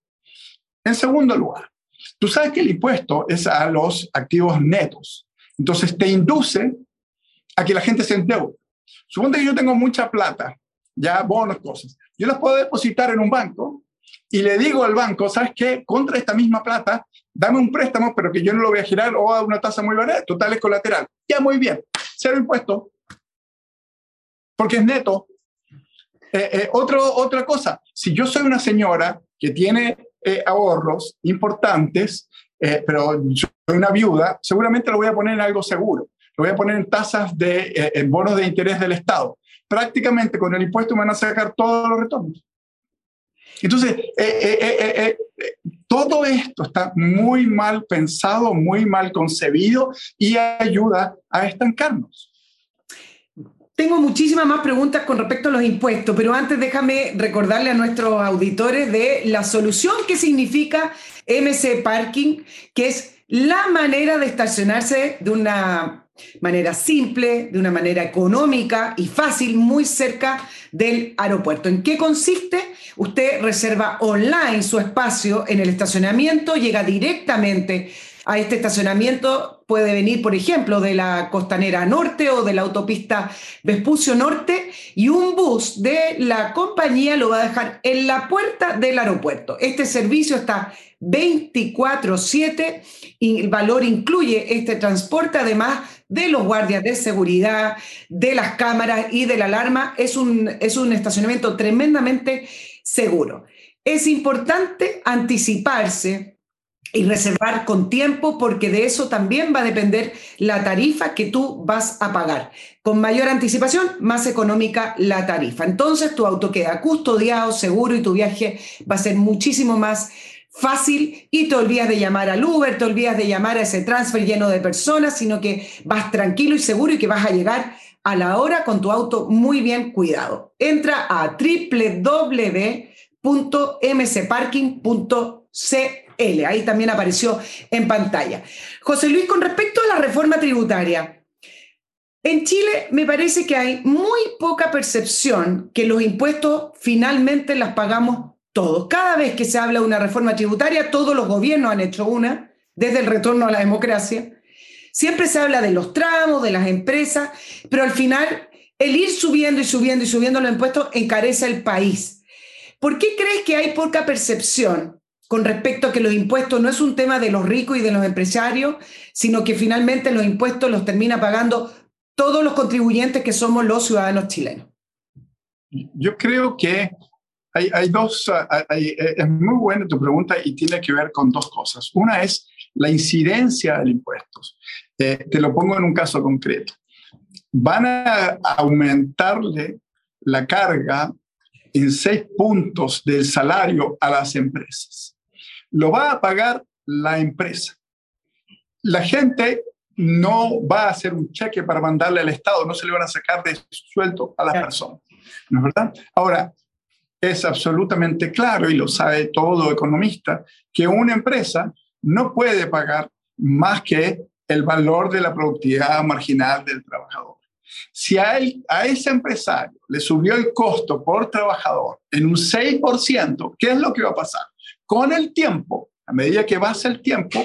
En segundo lugar, tú sabes que el impuesto es a los activos netos. Entonces te induce a que la gente se endeude. Suponte que yo tengo mucha plata, ya bonos, cosas yo las puedo depositar en un banco y le digo al banco, ¿sabes qué? Contra esta misma plata, dame un préstamo, pero que yo no lo voy a girar o a una tasa muy barata, total es colateral. Ya, muy bien, cero impuesto, porque es neto. Eh, eh, otro, otra cosa, si yo soy una señora que tiene eh, ahorros importantes, pero soy una viuda, seguramente lo voy a poner en algo seguro. Lo voy a poner en tasas de en bonos de interés del Estado prácticamente con el impuesto me van a sacar todos los retornos. Entonces, eh, eh, eh, todo esto está muy mal pensado, muy mal concebido y ayuda a estancarnos. Tengo muchísimas más preguntas con respecto a los impuestos, pero antes déjame recordarle a nuestros auditores de la solución que significa MC Parking, que es la manera de estacionarse de una manera simple, de una manera económica y fácil, muy cerca del aeropuerto. ¿En qué consiste? Usted reserva online su espacio en el estacionamiento, llega directamente a este estacionamiento, puede venir, por ejemplo, de la Costanera Norte o de la autopista Vespucio Norte y un bus de la compañía lo va a dejar en la puerta del aeropuerto. Este servicio está 24/7 y el valor incluye este transporte, además de los guardias de seguridad, de las cámaras y de la alarma. Es un, es un estacionamiento tremendamente seguro. Es importante anticiparse y reservar con tiempo porque de eso también va a depender la tarifa que tú vas a pagar. Con mayor anticipación, más económica la tarifa. Entonces tu auto queda custodiado, seguro y tu viaje va a ser muchísimo más fácil y te olvidas de llamar al Uber, te olvidas de llamar a ese transfer lleno de personas, sino que vas tranquilo y seguro y que vas a llegar a la hora con tu auto muy bien cuidado. Entra a www.mcparking.cl. Ahí también apareció en pantalla. José Luis, con respecto a la reforma tributaria, en Chile me parece que hay muy poca percepción que los impuestos finalmente las pagamos todos. Cada vez que se habla de una reforma tributaria, todos los gobiernos han hecho una, desde el retorno a la democracia. Siempre se habla de los tramos, de las empresas, pero al final el ir subiendo y subiendo y subiendo los impuestos encarece el país. ¿Por qué crees que hay poca percepción con respecto a que los impuestos no es un tema de los ricos y de los empresarios, sino que finalmente los impuestos los termina pagando todos los contribuyentes que somos los ciudadanos chilenos? Yo creo que hay, dos, es muy buena tu pregunta y tiene que ver con dos cosas. Una es la incidencia del impuestos. Eh, te lo pongo en un caso concreto. Van a aumentarle la carga en seis puntos del salario a las empresas. Lo va a pagar la empresa. La gente no va a hacer un cheque para mandarle al Estado, no se le van a sacar de su sueldo a las personas. ¿No es verdad? Ahora, es absolutamente claro, y lo sabe todo economista, que una empresa no puede pagar más que el valor de la productividad marginal del trabajador. Si a, a ese empresario le subió el costo por trabajador en un 6%, ¿qué es lo que va a pasar? Con el tiempo, a medida que pasa el tiempo,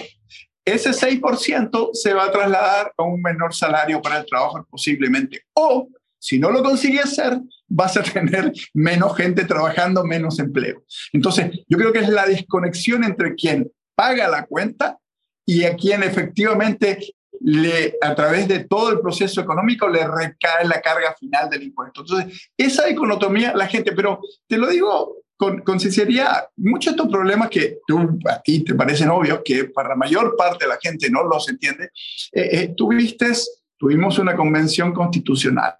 ese 6% se va a trasladar a un menor salario para el trabajo posiblemente. O, si no lo consigue hacer, vas a tener menos gente trabajando, menos empleo. Entonces, yo creo que es la desconexión entre quien paga la cuenta y a quien efectivamente le, a través de todo el proceso económico le recae la carga final del impuesto. Entonces, esa economía la gente, pero te lo digo con, con, sinceridad, muchos de estos problemas que tú, a ti te parecen obvios, que para la mayor parte de la gente no los entiende, eh, eh, tuviste, tuvimos una convención constitucional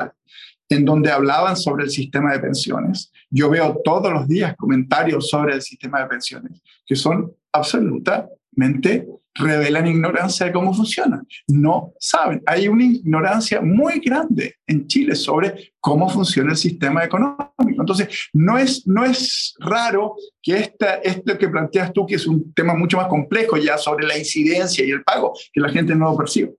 en donde hablaban sobre el sistema de pensiones. Yo veo todos los días comentarios sobre el sistema de pensiones que son absolutamente revelan ignorancia de cómo funciona. No saben. Hay una ignorancia muy grande en Chile sobre cómo funciona el sistema económico. Entonces, no es, no es raro que esta, esto que planteas tú, que es un tema mucho más complejo ya sobre la incidencia y el pago, que la gente no lo percibe.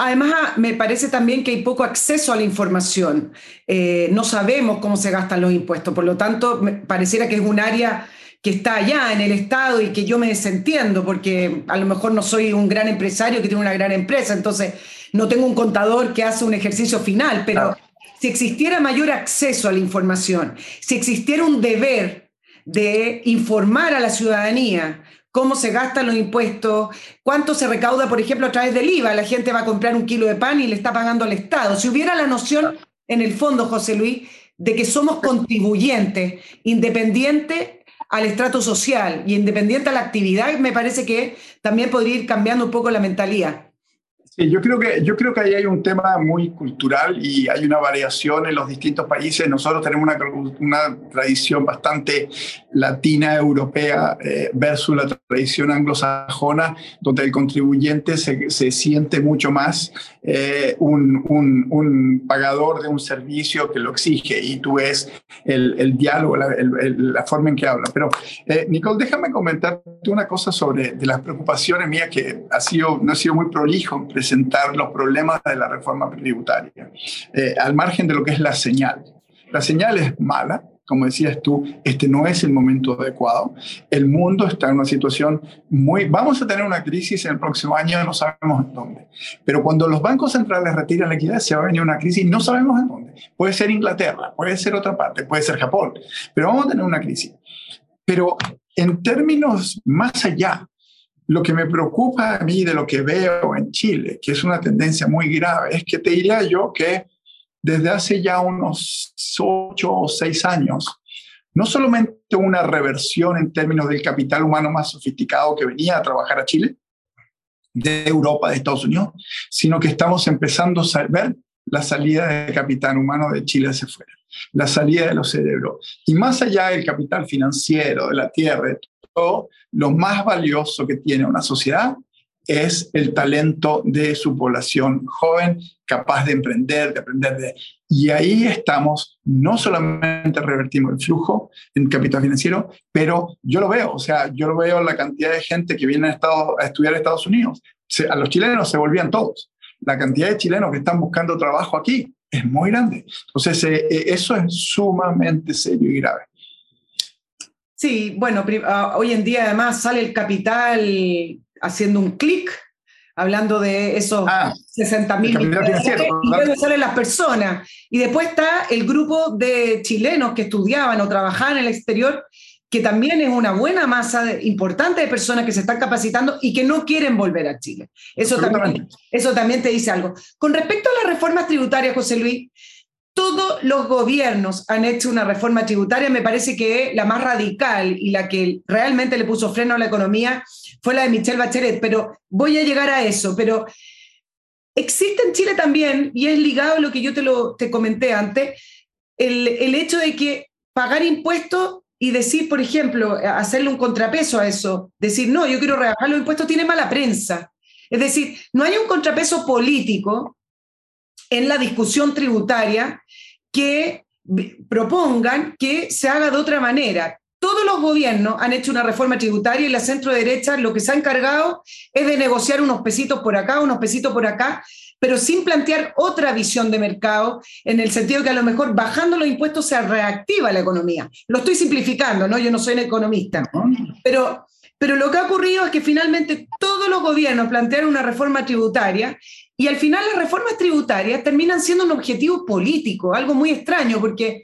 Además, ah, me parece también que hay poco acceso a la información. Eh, no sabemos cómo se gastan los impuestos. Por lo tanto, pareciera que es un área que está allá en el Estado y que yo me desentiendo porque a lo mejor no soy un gran empresario que tiene una gran empresa, entonces no tengo un contador que hace un ejercicio final, pero si existiera mayor acceso a la información, si existiera un deber de informar a la ciudadanía cómo se gastan los impuestos, cuánto se recauda, por ejemplo, a través del IVA. La gente va a comprar un kilo de pan y le está pagando al Estado. Si hubiera la noción, en el fondo, José Luis, de que somos contribuyentes, independientes al estrato social y independiente a la actividad, me parece que también podría ir cambiando un poco la mentalidad yo creo, que, yo creo que ahí hay un tema muy cultural y hay una variación en los distintos países. Nosotros tenemos una, una tradición bastante latina, europea, eh, versus la tradición anglosajona, donde el contribuyente se, se siente mucho más eh, un, un, pagador de un servicio que lo exige y tú ves el, diálogo, la, la, forma en que habla. Pero, eh, Nicole, déjame comentarte una cosa sobre de las preocupaciones mías que ha sido, no ha sido muy prolijo presentar los problemas de la reforma tributaria, eh, al margen de lo que es la señal. La señal es mala, como decías tú, este no es el momento adecuado. El mundo está en una situación muy... Vamos a tener una crisis en el próximo año, no sabemos dónde. Pero cuando los bancos centrales retiran la equidad, se va a venir una crisis, no sabemos dónde. Puede ser Inglaterra, puede ser otra parte, puede ser Japón, pero vamos a tener una crisis. Pero en términos más allá, lo que me preocupa a mí de lo que veo en Chile, que es una tendencia muy grave, es que te diría yo que desde hace ya unos ocho o seis años no solamente una reversión en términos del capital humano más sofisticado que venía a trabajar a Chile, de Europa, de Estados Unidos, sino que estamos empezando a ver la salida del capital humano de Chile hacia afuera, la salida de los cerebros. Y más allá del capital financiero, de la tierra, de todo, lo más valioso que tiene una sociedad es el talento de su población joven, capaz de emprender, de aprender de... Y ahí estamos, no solamente revertimos el flujo en capital financiero, pero yo lo veo, o sea, yo lo veo la cantidad de gente que viene a, Estado, a estudiar a Estados Unidos. a los chilenos se volvían todos. La cantidad de chilenos que están buscando trabajo aquí es muy grande. Entonces, eh, eh, eso es sumamente serio y grave. Sí, bueno, ah, hoy en día además sale el capital haciendo un clic, hablando de esos 60 ah, mil y luego salen las personas. Y después está el grupo de chilenos que estudiaban o trabajaban en el exterior, que también es una buena masa importante de personas que se están capacitando y que no quieren volver a Chile. Eso también, eso también te dice algo. Con respecto a las reformas tributarias, José Luis, todos los gobiernos han hecho una reforma tributaria, me parece que la más radical y la que realmente le puso freno a la economía fue la de Michelle Bachelet, pero voy a llegar a eso, pero existe en Chile también, y es ligado a lo que yo te, lo, te comenté antes, el, el hecho de que pagar impuestos y decir, por ejemplo, hacerle un contrapeso a eso, decir, no, yo quiero rebajar los impuestos, tiene mala prensa. Es decir, no hay un contrapeso político en la discusión tributaria que propongan que se haga de otra manera. Todos los gobiernos han hecho una reforma tributaria y la centro derecha lo que se ha encargado es de negociar unos pesitos por acá, unos pesitos por acá, pero sin plantear otra visión de mercado, en el sentido que a lo mejor bajando los impuestos se reactiva la economía. Lo estoy simplificando, ¿no? Yo no soy un economista, pero, pero lo que ha ocurrido es que finalmente todos los gobiernos plantearon una reforma tributaria y al final las reformas tributarias terminan siendo un objetivo político, algo muy extraño, porque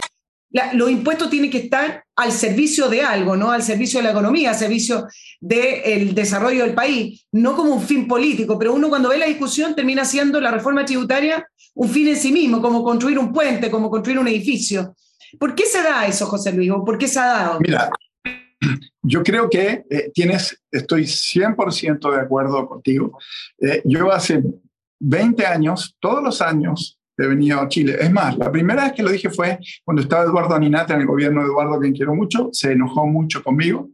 los impuestos tienen que estar al servicio de algo, ¿no? Al servicio de la economía, al servicio del desarrollo del país, no como un fin político, pero uno cuando ve la discusión termina siendo la reforma tributaria un fin en sí mismo, como construir un puente, como construir un edificio. ¿Por qué se da eso, José Luis? ¿Por qué se ha dado? Mira, yo creo que eh, tienes, estoy 100% de acuerdo contigo. Eh, yo hace 20 años, todos los años he venido a Chile. Es más, la primera vez que lo dije fue cuando estaba Eduardo Aninata en el gobierno de Eduardo, quien quiero mucho, se enojó mucho conmigo.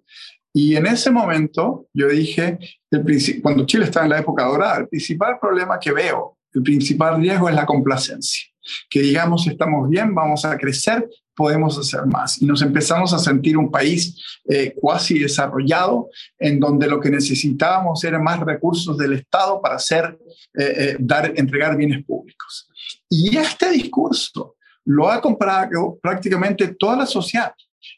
Y en ese momento yo dije, el, cuando Chile estaba en la época dorada, el principal problema que veo, el principal riesgo es la complacencia. Que digamos, estamos bien, vamos a crecer, podemos hacer más. Y nos empezamos a sentir un país eh, cuasi desarrollado, en donde lo que necesitábamos era más recursos del Estado para hacer, eh, eh, dar, entregar bienes públicos. Y este discurso lo ha comprado prácticamente toda la sociedad.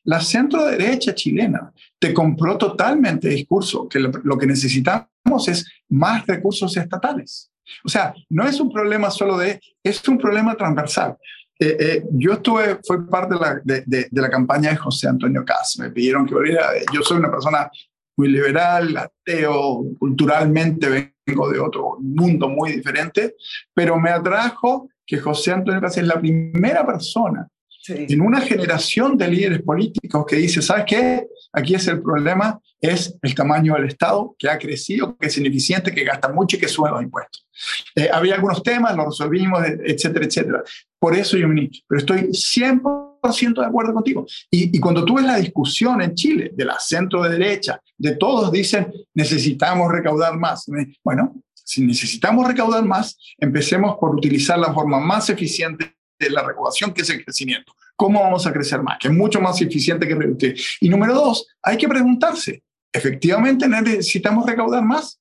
La centro derecha chilena te compró totalmente el discurso que lo que necesitamos es más recursos estatales. O sea, no es un problema solo de, es un problema transversal. Eh, eh, yo estuve, fue parte de la, de, de, la, campaña de José Antonio Cas. Me pidieron que volviera. Yo soy una persona muy liberal, ateo, culturalmente vengo de otro mundo muy diferente, pero me atrajo que José Antonio Cas es la primera persona en una generación de líderes políticos que dice, ¿sabes qué? Aquí es el problema, es el tamaño del Estado, que ha crecido, que es ineficiente, que gasta mucho y que sube los impuestos. Eh, había algunos temas, los resolvimos, etcétera, etcétera. Por eso yo me pero estoy 100% de acuerdo contigo. Y, y cuando tú ves la discusión en Chile de la centro de derecha, de todos dicen, necesitamos recaudar más. Bueno, si necesitamos recaudar más, empecemos por utilizar la forma más eficiente de la recaudación, que es el crecimiento. ¿Cómo vamos a crecer más? Que es mucho más eficiente que reducir. Y número dos, hay que preguntarse, ¿efectivamente necesitamos recaudar más?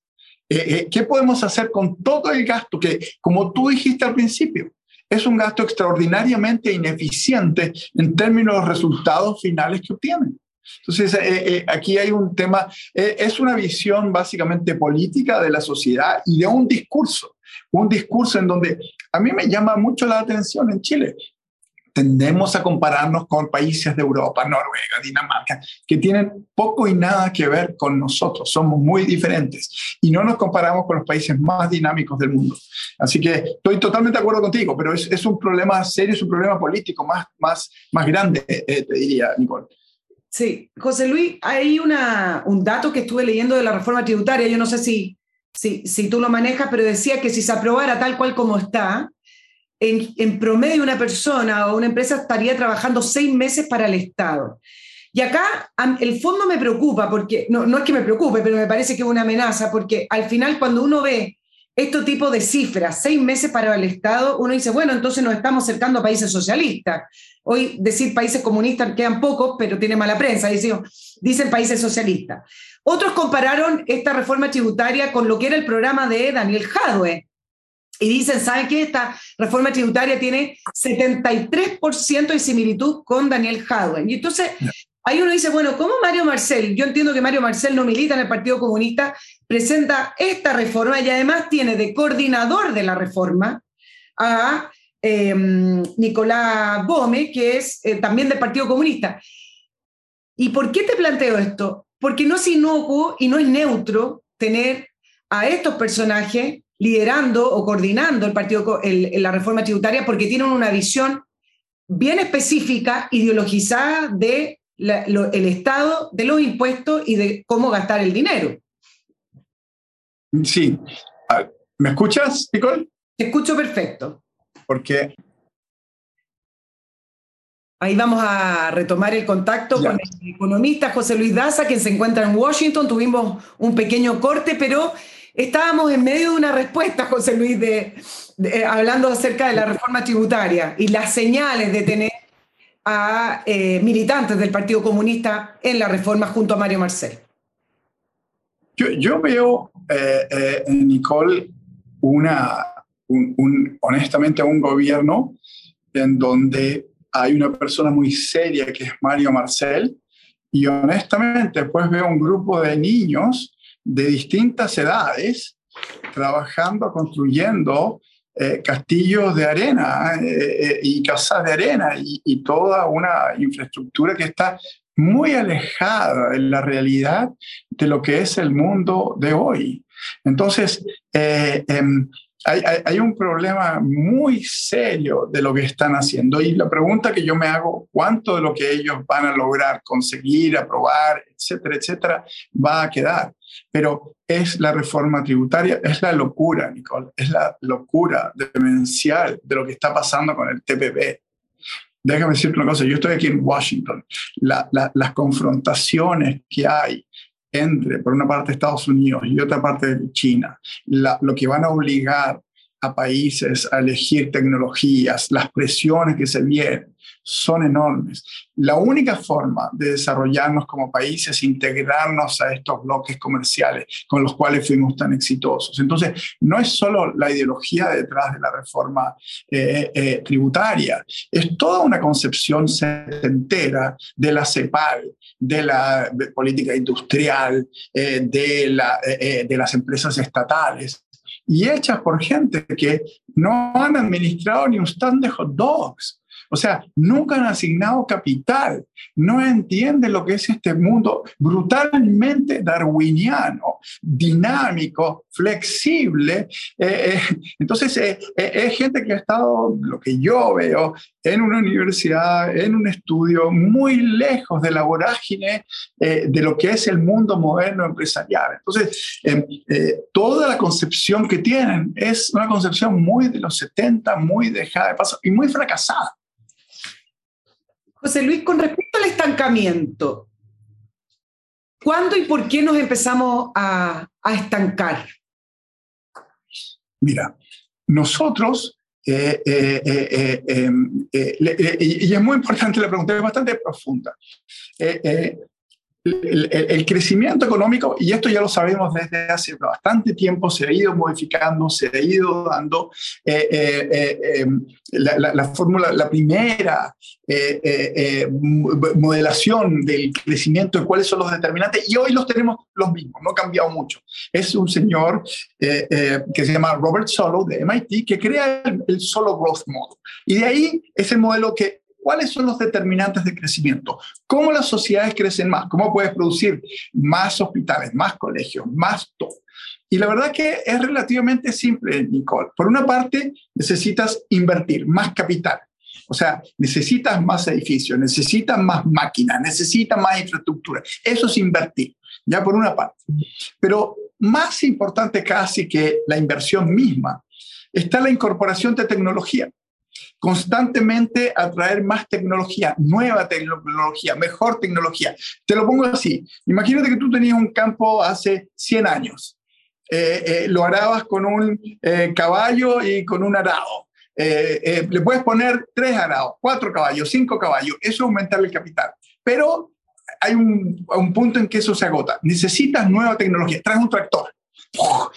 Eh, eh, ¿Qué podemos hacer con todo el gasto que, como tú dijiste al principio, es un gasto extraordinariamente ineficiente en términos de resultados finales que obtienen? Entonces, eh, aquí hay un tema, es una visión básicamente política de la sociedad y de un discurso un discurso en donde a mí me llama mucho la atención en Chile. Tendemos a compararnos con países de Europa, Noruega, Dinamarca, que tienen poco y nada que ver con nosotros. Somos muy diferentes y no nos comparamos con los países más dinámicos del mundo. Así que estoy totalmente de acuerdo contigo, pero es, un problema serio, es un problema político más, más, más grande, eh, te diría, Nicole. Sí, José Luis, hay una, un dato que estuve leyendo de la reforma tributaria, yo no sé si, si, si tú lo manejas, pero decía que si se aprobara tal cual como está, en, en, promedio una persona o una empresa estaría trabajando seis meses para el Estado. Y acá el fondo me preocupa, porque no, no es que me preocupe, pero me parece que es una amenaza, porque al final cuando uno ve este tipo de cifras, seis meses para el Estado, uno dice, bueno, entonces nos estamos acercando a países socialistas. Hoy decir países comunistas quedan pocos, pero tiene mala prensa, dicen, dicen países socialistas. Otros compararon esta reforma tributaria con lo que era el programa de Daniel Jadwe. Y dicen, ¿saben qué? Esta reforma tributaria tiene 73% de similitud con Daniel Jadwe. Y entonces, ahí uno dice, bueno, ¿cómo Mario Marcel? Yo entiendo que Mario Marcel no milita en el Partido Comunista, presenta esta reforma y además tiene de coordinador de la reforma a em, Nicolás Gómez, que es eh, también del Partido Comunista. ¿Y por qué te planteo esto? Porque no es inocuo y no es neutro tener a estos personajes liderando o coordinando el partido, la reforma tributaria porque tienen una visión bien específica, ideologizada de el Estado, de los impuestos y de cómo gastar el dinero. Sí. Ah, ¿Me escuchas, Nicole? Te escucho perfecto. Porque Ahí vamos a retomar el contacto con el economista José Luis Daza, quien se encuentra en Washington. Tuvimos un pequeño corte, pero estábamos en medio de una respuesta, José Luis, de, hablando acerca de la reforma tributaria y las señales de tener a eh, militantes del Partido Comunista en la reforma junto a Mario Marcel. Yo, veo, eh, eh, Nicole, una, un, honestamente, un gobierno en donde hay una persona muy seria que es Mario Marcel, y honestamente, pues veo un grupo de niños de distintas edades trabajando, construyendo eh, castillos de arena y casas de arena y, toda una infraestructura que está muy alejada en la realidad de lo que es el mundo de hoy. Entonces, eh, em, hay, un problema muy serio de lo que están haciendo y la pregunta que yo me hago, ¿cuánto de lo que ellos van a lograr conseguir, aprobar, etcétera, etcétera, va a quedar? Pero es la reforma tributaria, es la locura, Nicole, es la locura demencial de lo que está pasando con el TPP déjame decirte una cosa, yo estoy aquí en Washington, las confrontaciones que hay entre, por una parte, Estados Unidos y otra parte de China, lo que van a obligar a países a elegir tecnologías, las presiones que se vienen, son enormes. La única forma de desarrollarnos como país es integrarnos a estos bloques comerciales con los cuales fuimos tan exitosos. Entonces, no es solo la ideología detrás de la reforma eh, eh, tributaria, es toda una concepción entera de la CEPAL, de la política industrial, eh, de, de las empresas estatales, y hechas por gente que no han administrado ni un stand de hot dogs. O sea, nunca han asignado capital, no entienden lo que es este mundo brutalmente darwiniano, dinámico, flexible. Eh, eh, entonces, eh, es gente que ha estado, lo que yo veo, en una universidad, en un estudio muy lejos de la vorágine de lo que es el mundo moderno empresarial. Entonces, em, toda la concepción que tienen es una concepción muy de los 70, muy dejada de paso y muy fracasada. José Luis, con respecto al estancamiento, ¿cuándo y por qué nos empezamos a, estancar? Mira, nosotros, eh, eh, eh, em, y es muy importante la pregunta, es bastante profunda el, crecimiento económico, y esto ya lo sabemos desde hace bastante tiempo, se ha ido modificando, se ha ido dando eh, eh, eh, la, fórmula, la primera modelación del crecimiento de cuáles son los determinantes, y hoy los tenemos los mismos, no ha cambiado mucho. Es un señor que se llama Robert Solow de MIT que crea el, el Solo Growth Model. Y de ahí es el modelo que ¿Cuáles son los determinantes de crecimiento? ¿Cómo las sociedades crecen más? ¿Cómo puedes producir más hospitales, más colegios, más todo? Y la verdad que es relativamente simple, Nicole. Por una parte, necesitas invertir más capital. O sea, necesitas más edificios, necesitas más máquinas, necesitas más infraestructura. Eso es invertir, ya por una parte. Pero más importante casi que la inversión misma está la incorporación de tecnología constantemente atraer más tecnología, nueva tecnología, mejor tecnología. Te lo pongo así. Imagínate que tú tenías un campo hace 100 años. Eh, eh, lo arabas con un eh, caballo y con un arado. le puedes poner tres arados, cuatro caballos, cinco caballos. Eso aumenta el capital. Pero hay un, un punto en que eso se agota. Necesitas nueva tecnología. Traes un tractor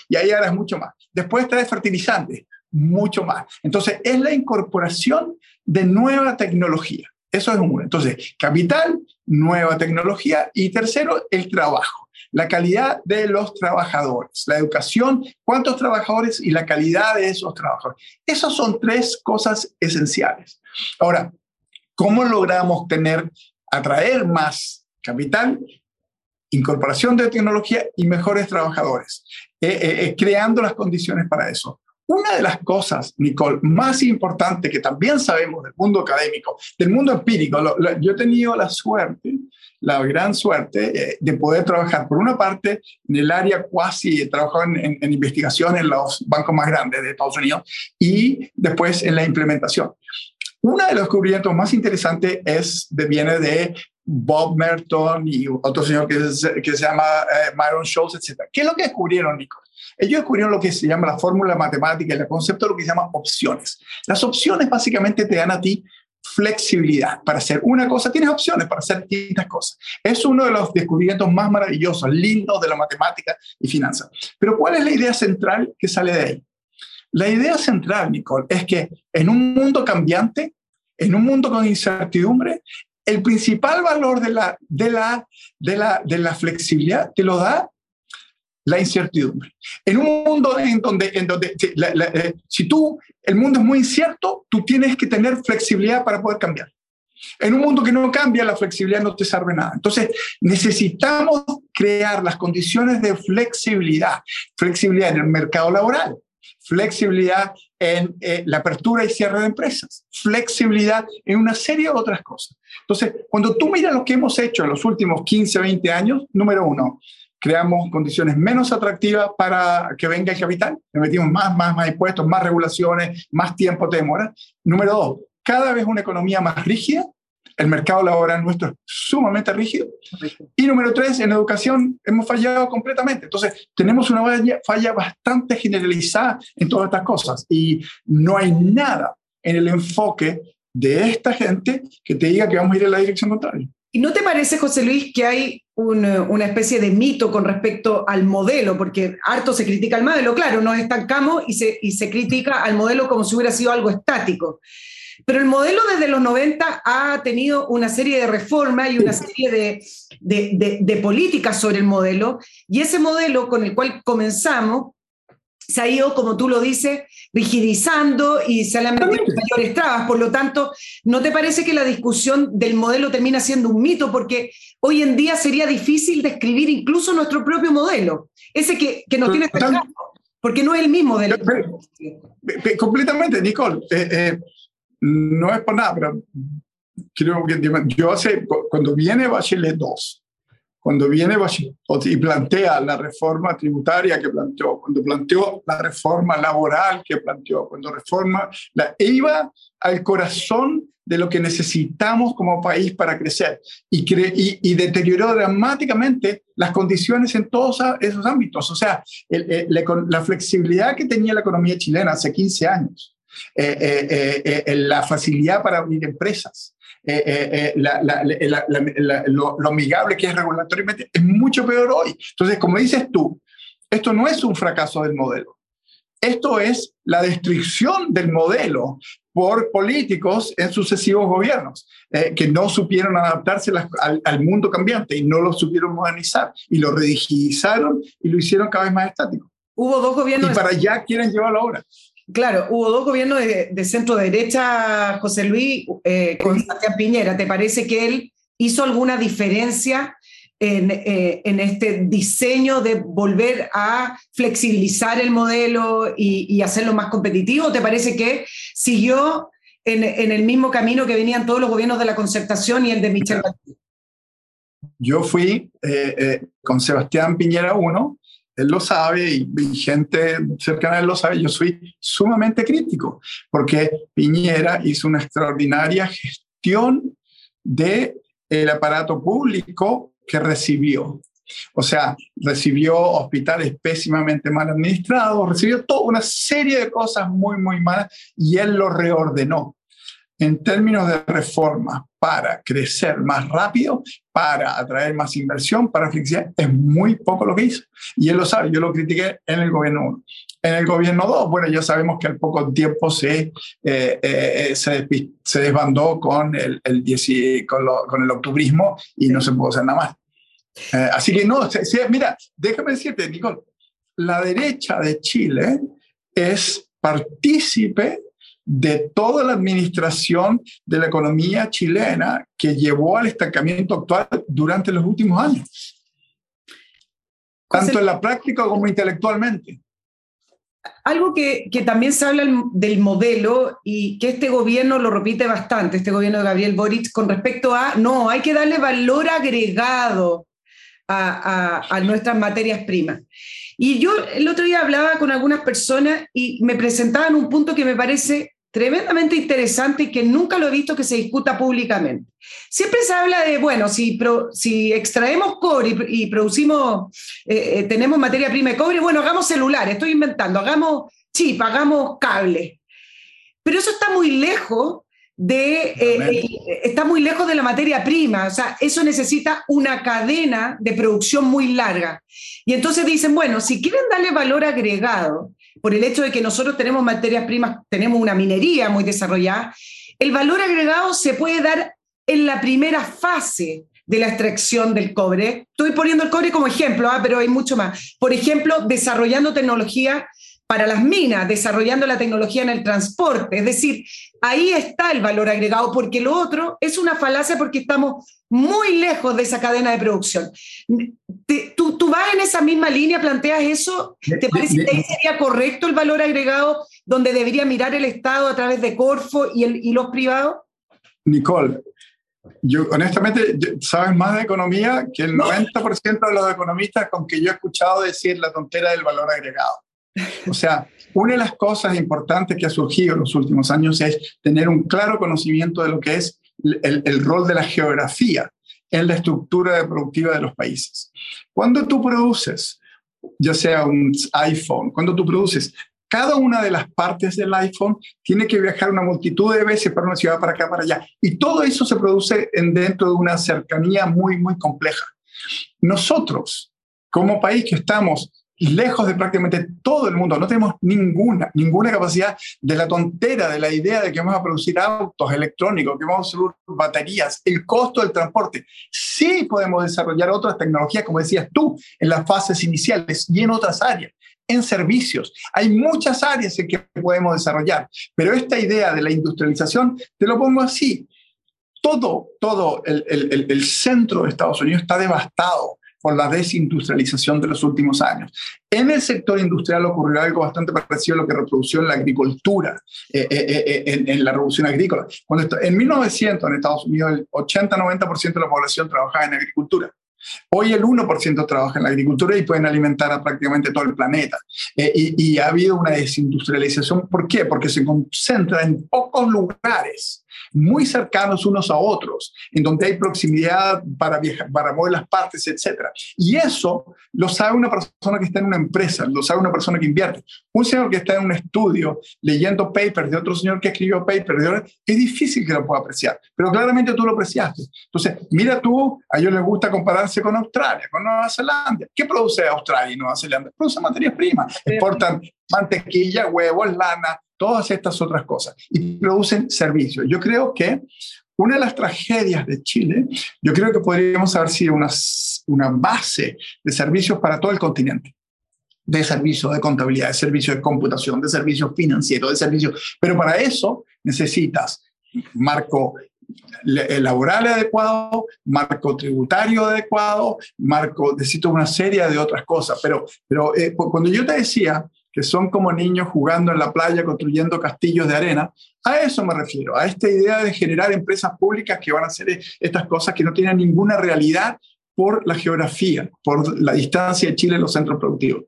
y ahí harás mucho más. Después traes fertilizantes mucho más. Entonces, es la incorporación de nueva tecnología. Eso es uno. Entonces, capital, nueva tecnología y tercero, el trabajo, la calidad de los trabajadores, la educación, cuántos trabajadores y la calidad de esos trabajadores. Esas son tres cosas esenciales. Ahora, ¿cómo logramos tener, atraer más capital? Incorporación de tecnología y mejores trabajadores, eh, eh, eh, creando las condiciones para eso. Una de las cosas, Nicole, más importante que también sabemos del mundo académico, del mundo empírico, yo he tenido la suerte, la gran suerte eh, de poder trabajar, por una parte, en el área cuasi, he trabajado en, en, investigación en los bancos más grandes de Estados Unidos y después en la implementación. Uno de los descubrimientos más interesantes es, viene de Bob Merton y otro señor que, que se llama eh, Myron Schultz, etc. ¿Qué es lo que descubrieron, Nico? Ellos descubrieron lo que se llama la fórmula matemática y el concepto de lo que se llama opciones. Las opciones básicamente te dan a ti flexibilidad para hacer una cosa, tienes opciones para hacer distintas cosas. Es uno de los descubrimientos más maravillosos, lindos de la matemática y finanzas. Pero ¿cuál es la idea central que sale de ahí? La idea central, Nicole, es que en un mundo cambiante, en un mundo con incertidumbre, el principal valor de la, de la, de la, de la flexibilidad te lo da la incertidumbre. En un mundo en donde, en donde eh, si tú, el mundo es muy incierto, tú tienes que tener flexibilidad para poder cambiar. En un mundo que no cambia, la flexibilidad no te sirve nada. Entonces, necesitamos crear las condiciones de flexibilidad. Flexibilidad en el mercado laboral, flexibilidad en eh, la apertura y cierre de empresas, flexibilidad en una serie de otras cosas. Entonces, cuando tú miras lo que hemos hecho en los últimos 15, 20 años, número uno, creamos condiciones menos atractivas para que venga el capital, le metimos más, más, más impuestos, más regulaciones, más tiempo te demora. Número dos, cada vez una economía más rígida, el mercado laboral nuestro es sumamente rígido. Y número tres, en educación hemos fallado completamente. Entonces, tenemos una falla bastante generalizada en todas estas cosas y no hay nada en el enfoque de esta gente que te diga que vamos a ir en la dirección contraria. ¿Y no te parece, José Luis, que hay una especie de mito con respecto al modelo? Porque harto se critica el modelo, claro, nos estancamos y se, y se critica al modelo como si hubiera sido algo estático. Pero el modelo desde los 90 ha tenido una serie de reformas y una serie de, de, de, políticas sobre el modelo, y ese modelo con el cual comenzamos se ha ido, como tú lo dices, rigidizando y se le han metido mayores trabas. Por lo tanto, ¿no te parece que la discusión del modelo termina siendo un mito? Porque hoy en día sería difícil describir incluso nuestro propio modelo, ese que, que nos tiene porque no es el mismo modelo. Completamente, Nicole. Eh, eh, no es por nada, pero creo que yo hace, cuando viene Bachelet 2, cuando viene y plantea la reforma tributaria que planteó, cuando planteó la reforma laboral que planteó, cuando reforma, la, iba al corazón de lo que necesitamos como país para crecer y, y, deterioró dramáticamente las condiciones en todos esos ámbitos. O sea, la, flexibilidad que tenía la economía chilena hace 15 años, eh, eh, eh, la facilidad para unir empresas, lo, amigable que es regulatoriamente, es mucho peor hoy. Entonces, como dices tú, esto no es un fracaso del modelo. Esto es la destrucción del modelo por políticos en sucesivos gobiernos, eh, que no supieron adaptarse al, mundo cambiante y no lo supieron modernizar y lo redigizaron y lo hicieron cada vez más estático. Hubo dos gobiernos. Y para allá quieren llevarlo ahora. Claro, hubo dos gobiernos de, centro derecha, José Luis, eh, con Sebastián Piñera. ¿Te parece que él hizo alguna diferencia en, eh, en, este diseño de volver a flexibilizar el modelo y, hacerlo más competitivo? ¿Te parece que siguió en, el mismo camino que venían todos los gobiernos de la concertación y el de Michel Bachelet. Yo fui eh, con Sebastián Piñera 1, él lo sabe y, gente cercana a él lo sabe, yo soy sumamente crítico, porque Piñera hizo una extraordinaria gestión del el aparato público que recibió. O sea, recibió hospitales pésimamente mal administrados, recibió toda una serie de cosas muy, muy malas y él lo reordenó en términos de reformas para crecer más rápido, para atraer más inversión, para flexibilidad, es muy poco lo que hizo. Y él lo sabe, yo lo critiqué en el gobierno 1. En el gobierno 2, bueno, ya sabemos que al poco tiempo se, eh, eh, se, se, desbandó con el, el, con, con, el octubrismo y no se pudo hacer nada más. Eh, así que no, mira, déjame decirte, Nicole, la derecha de Chile es partícipe de toda la administración de la economía chilena que llevó al estancamiento actual durante los últimos años, tanto en la práctica como intelectualmente. Algo que, que, también se habla del modelo y que este gobierno lo repite bastante, este gobierno de Gabriel Boric, con respecto a, no, hay que darle valor agregado a, a, a nuestras materias primas. Y yo el otro día hablaba con algunas personas y me presentaban un punto que me parece tremendamente interesante y que nunca lo he visto que se discuta públicamente. Siempre se habla de, bueno, si, si extraemos cobre y, producimos, eh, eh, tenemos materia prima de cobre, bueno, hagamos celular, estoy inventando, hagamos chip, hagamos cable. Pero eso está muy lejos de, eh, está muy lejos de la materia prima, o sea, eso necesita una cadena de producción muy larga. Y entonces dicen, bueno, si quieren darle valor agregado, por el hecho de que nosotros tenemos materias primas, tenemos una minería muy desarrollada, el valor agregado se puede dar en la primera fase de la extracción del cobre. Estoy poniendo el cobre como ejemplo, ¿ah? pero hay mucho más. Por ejemplo, desarrollando tecnología para las minas, desarrollando la tecnología en el transporte. Es decir, ahí está el valor agregado, porque lo otro es una falacia porque estamos muy lejos de esa cadena de producción. ¿Tú, tú vas en esa misma línea, planteas eso? ¿Te parece que ahí sería correcto el valor agregado donde debería mirar el Estado a través de Corfo y, el, y los privados? Nicole, yo honestamente, sabes más de economía que el 90% de los economistas con que yo he escuchado decir la tontera del valor agregado. O sea, una de las cosas importantes que ha surgido en los últimos años es tener un claro conocimiento de lo que es el, rol de la geografía en la estructura productiva de los países. Cuando tú produces, ya sea un iPhone, cuando tú produces, cada una de las partes del iPhone tiene que viajar una multitud de veces para una ciudad, para acá, para allá. Y todo eso se produce en, dentro de una cercanía muy, muy compleja. Nosotros, como país que estamos lejos de prácticamente todo el mundo. No tenemos ninguna, ninguna capacidad de la tontera, de la idea de que vamos a producir autos electrónicos, que vamos a producir baterías, el costo del transporte. Sí podemos desarrollar otras tecnologías, como decías tú, en las fases iniciales y en otras áreas en servicios. Hay muchas áreas en que podemos desarrollar, pero esta idea de la industrialización, te lo pongo así, todo, todo el, el, el centro de Estados Unidos está devastado por la desindustrialización de los últimos años. En el sector industrial ocurrió algo bastante parecido a lo que reprodució en la agricultura, eh, eh, eh, en, en, la revolución agrícola. Cuando en 1900 en Estados Unidos el 80-90% de la población trabajaba en agricultura. Hoy el 1% trabaja en la agricultura y pueden alimentar a prácticamente todo el planeta. y, y, ha habido una desindustrialización. ¿Por qué? Porque se concentra en pocos lugares muy cercanos unos a otros, en donde hay proximidad para, viajar, para mover las partes, etc. Y eso lo sabe una persona que está en una empresa, lo sabe una persona que invierte. Un señor que está en un estudio leyendo papers de otro señor que escribió papers, es difícil que lo pueda apreciar, pero claramente tú lo apreciaste. Entonces, mira tú, a ellos les gusta compararse con Australia, con Nueva Zelanda. ¿Qué produce Australia y Nueva Zelanda? Produce materias primas, exportan mantequilla, huevos, lana, todas estas otras cosas y producen servicios. Yo creo que una de las tragedias de Chile, yo creo que podríamos haber sido una, una base de servicios para todo el continente de servicios de contabilidad, de servicios de computación, de servicios financieros, de servicios. Pero para eso necesitas marco eh, laboral adecuado, marco tributario adecuado, marco, necesito una serie de otras cosas. Pero, pero eh, cuando yo te decía que son como niños jugando en la playa, construyendo castillos de arena. A eso me refiero, a esta idea de generar empresas públicas que van a hacer estas cosas que no tienen ninguna realidad por la geografía, por la distancia de Chile en los centros productivos.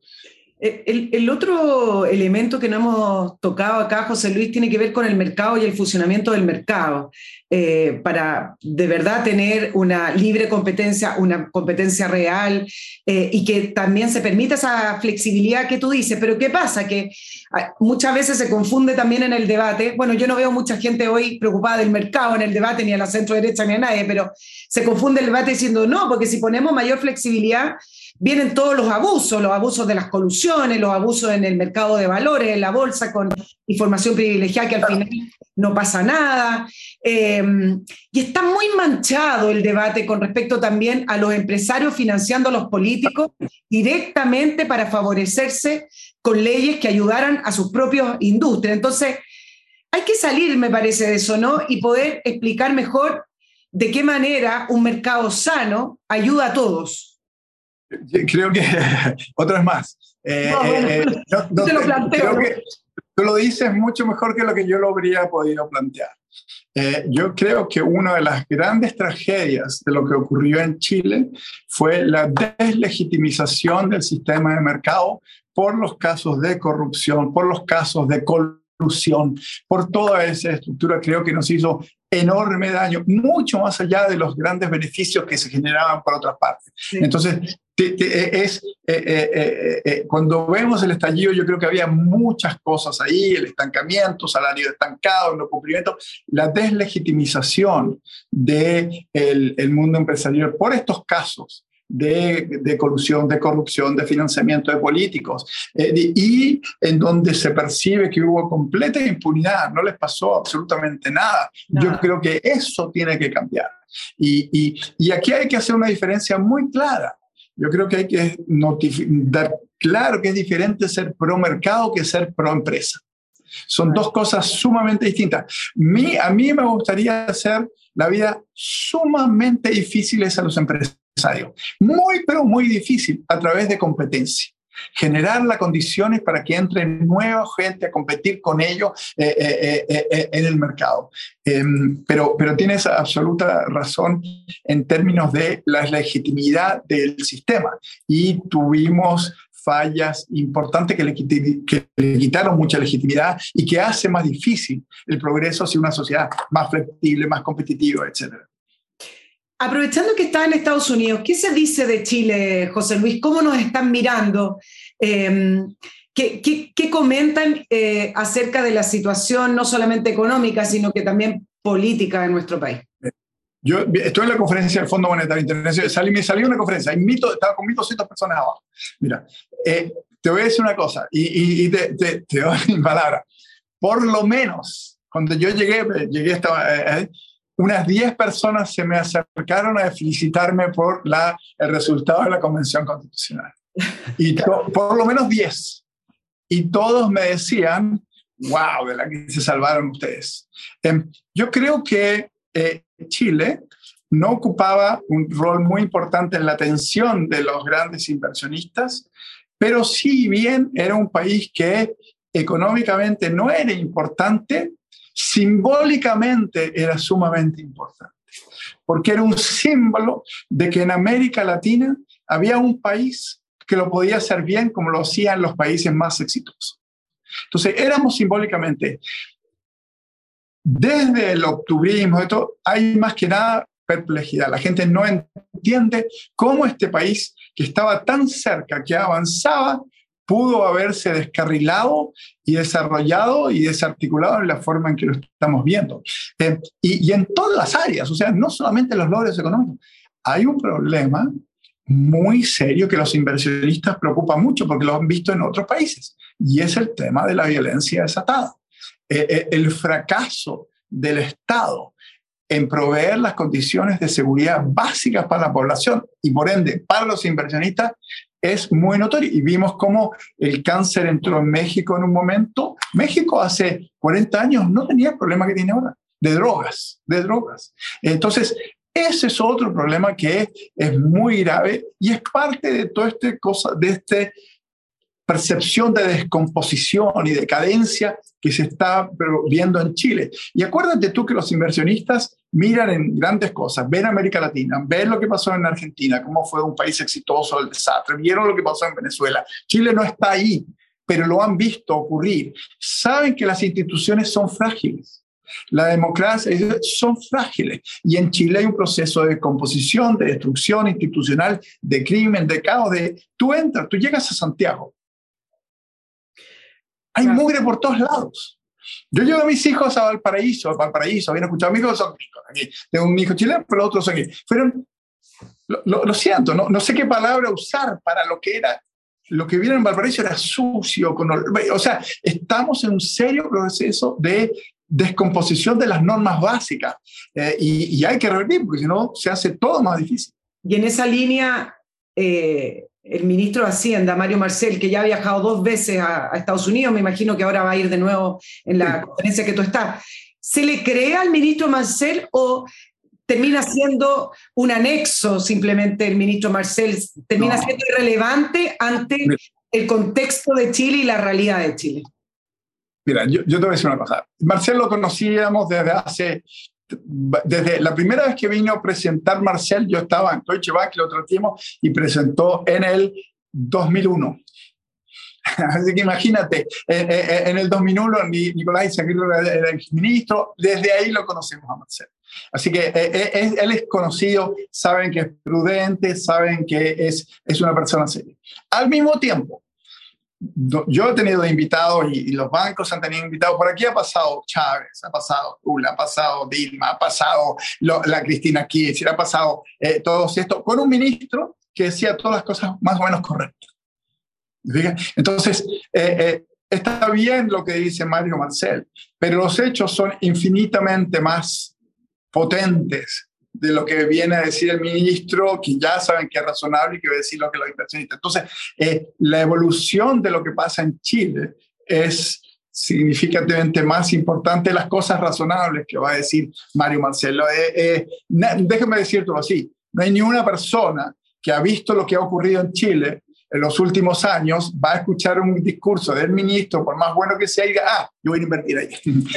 Eh, el, otro elemento que no hemos tocado acá, José Luis, tiene que ver con el mercado y el funcionamiento del mercado, eh, para de verdad tener una libre competencia, una competencia real eh, y que también se permita esa flexibilidad que tú dices. Pero ¿qué pasa? Que ah, muchas veces se confunde también en el debate. Bueno, yo no veo mucha gente hoy preocupada del mercado en el debate, ni a la centro derecha ni a nadie, pero se confunde el debate diciendo no, porque si ponemos mayor flexibilidad, vienen todos los abusos, los abusos de las colusiones, los abusos en el mercado de valores, en la bolsa, con información privilegiada que al final no pasa nada. Em, y está muy manchado el debate con respecto también a los empresarios financiando a los políticos directamente para favorecerse con leyes que ayudaran a sus propias industrias. Entonces, hay que salir, me parece, de eso, ¿no? Y poder explicar mejor de qué manera un mercado sano ayuda a todos. Creo que, otra vez más, eh, eh, eh, te lo planteo. que tú lo dices mucho mejor que lo que yo lo habría podido plantear. yo creo que una de las grandes tragedias de lo que ocurrió en Chile fue la deslegitimización del sistema de mercado por los casos de corrupción, por los casos de colusión, por toda esa estructura, creo que nos hizo enorme daño, mucho más allá de los grandes beneficios que se generaban por otras partes. Entonces, es, eh, eh, eh, cuando vemos el estallido, yo creo que había muchas cosas ahí, el estancamiento, salario estancado, no cumplimiento, la deslegitimización del de el mundo empresarial por estos casos de, de, colusión, de corrupción, de financiamiento de políticos, y en donde se percibe que hubo completa impunidad, no les pasó absolutamente nada. Yo creo que eso tiene que cambiar. Y, y, y aquí hay que hacer una diferencia muy clara yo creo que hay que dar claro que es diferente ser pro mercado que ser pro empresa. Son dos cosas sumamente distintas. Mi, a mí me gustaría hacer la vida sumamente difíciles a los empresarios. Muy, pero muy difícil a través de competencia generar las condiciones para que entre nueva gente a competir con ellos eh, eh, eh, en el mercado. Em, pero, pero tienes absoluta razón en términos de la legitimidad del sistema y tuvimos fallas importantes que le, que le, quitaron mucha legitimidad y que hace más difícil el progreso hacia una sociedad más flexible, más competitiva, etcétera. Aprovechando que está en Estados Unidos, ¿qué se dice de Chile, José Luis? ¿Cómo nos están mirando? Em, ¿qué, comentan eh, acerca de la situación no solamente económica, sino que también política en nuestro país? Yo estoy en la conferencia del Fondo Monetario Internacional, salí, me salió una conferencia, estaba con 1.200 personas abajo. Mira, eh, te voy a decir una cosa, y, te, te, doy mi palabra. Por lo menos, cuando yo llegué, llegué esta, eh, unas 10 personas se me acercaron a felicitarme por la, el resultado de la Convención Constitucional. Y por lo menos 10. Y todos me decían, wow, de la que se salvaron ustedes. Em, yo creo que eh, Chile no ocupaba un rol muy importante en la atención de los grandes inversionistas, pero sí bien era un país que económicamente no era importante, simbólicamente era sumamente importante, porque era un símbolo de que en América Latina había un país que lo podía hacer bien como lo hacían los países más exitosos. Entonces, éramos simbólicamente, desde el octubrismo, esto, hay más que nada perplejidad. La gente no entiende cómo este país que estaba tan cerca, que avanzaba, pudo haberse descarrilado y desarrollado y desarticulado en la forma en que lo estamos viendo. Eh, y, en todas las áreas, o sea, no solamente los logros económicos. Hay un problema muy serio que los inversionistas preocupa mucho porque lo han visto en otros países y es el tema de la violencia desatada. Eh, eh, el fracaso del Estado en proveer las condiciones de seguridad básicas para la población y por ende para los inversionistas es muy notorio. Y vimos cómo el cáncer entró en México en un momento. México hace 40 años no tenía el problema que tiene ahora, de drogas, de drogas. Entonces, ese es otro problema que es, muy grave y es parte de toda esta cosa, de este percepción de descomposición y decadencia que se está viendo en Chile. Y acuérdate tú que los inversionistas miran en grandes cosas, ven América Latina, ven lo que pasó en Argentina, cómo fue un país exitoso el desastre, vieron lo que pasó en Venezuela. Chile no está ahí, pero lo han visto ocurrir. Saben que las instituciones son frágiles. La democracia son frágiles y en Chile hay un proceso de composición, de destrucción institucional, de crimen, de caos. De, tú entras, tú llegas a Santiago hay mugre por todos lados. Yo llevo a mis hijos a Valparaíso, a Valparaíso, habían escuchado, mis hijos son aquí. Tengo un hijo chileno, pero los otros son aquí. Fueron, lo, siento, no, no sé qué palabra usar para lo que era lo que vieron en Valparaíso era sucio, con, o sea, estamos en un serio proceso de descomposición de las normas básicas eh, y, hay que revertir, porque si no se hace todo más difícil. Y en esa línea, eh, el ministro de Hacienda, Mario Marcel, que ya ha viajado dos veces a, Estados Unidos, me imagino que ahora va a ir de nuevo en la conferencia que tú estás. ¿Se le cree al ministro Marcel o termina siendo un anexo simplemente el ministro Marcel? ¿Termina siendo irrelevante ante el contexto de Chile y la realidad de Chile? Mira, yo, yo te voy a decir una cosa. Marcel lo conocíamos desde hace desde la primera vez que vino a presentar Marcel, yo estaba en Deutsche Bank, lo tratamos y presentó en el 2001. Así que imagínate, eh, eh, eh, en el 2001 Nicolás Aguirre era el ministro, desde ahí lo conocemos a Marcel. Así que él es conocido, saben que es prudente, saben que es, es una persona seria. Al mismo tiempo, yo he tenido invitados y, los bancos han tenido invitados. Por aquí ha pasado Chávez, ha pasado Lula, ha pasado Dilma, ha pasado la Cristina Kirchner, ha pasado eh, todo esto con un ministro que decía todas las cosas más o menos correctas. Entonces, eh, eh, está bien lo que dice Mario Marcel, pero los hechos son infinitamente más potentes de lo que viene a decir el ministro, que ya saben que es razonable y que va a decir lo que los inversionistas. Entonces, eh, la evolución de lo que pasa en Chile es significativamente más importante las cosas razonables que va a decir Mario Marcelo. Eh, eh, así, no hay ni una persona que ha visto lo que ha ocurrido en Chile en los últimos años va a escuchar un discurso del ministro, por más bueno que sea, y diga, ah, yo voy a invertir ahí.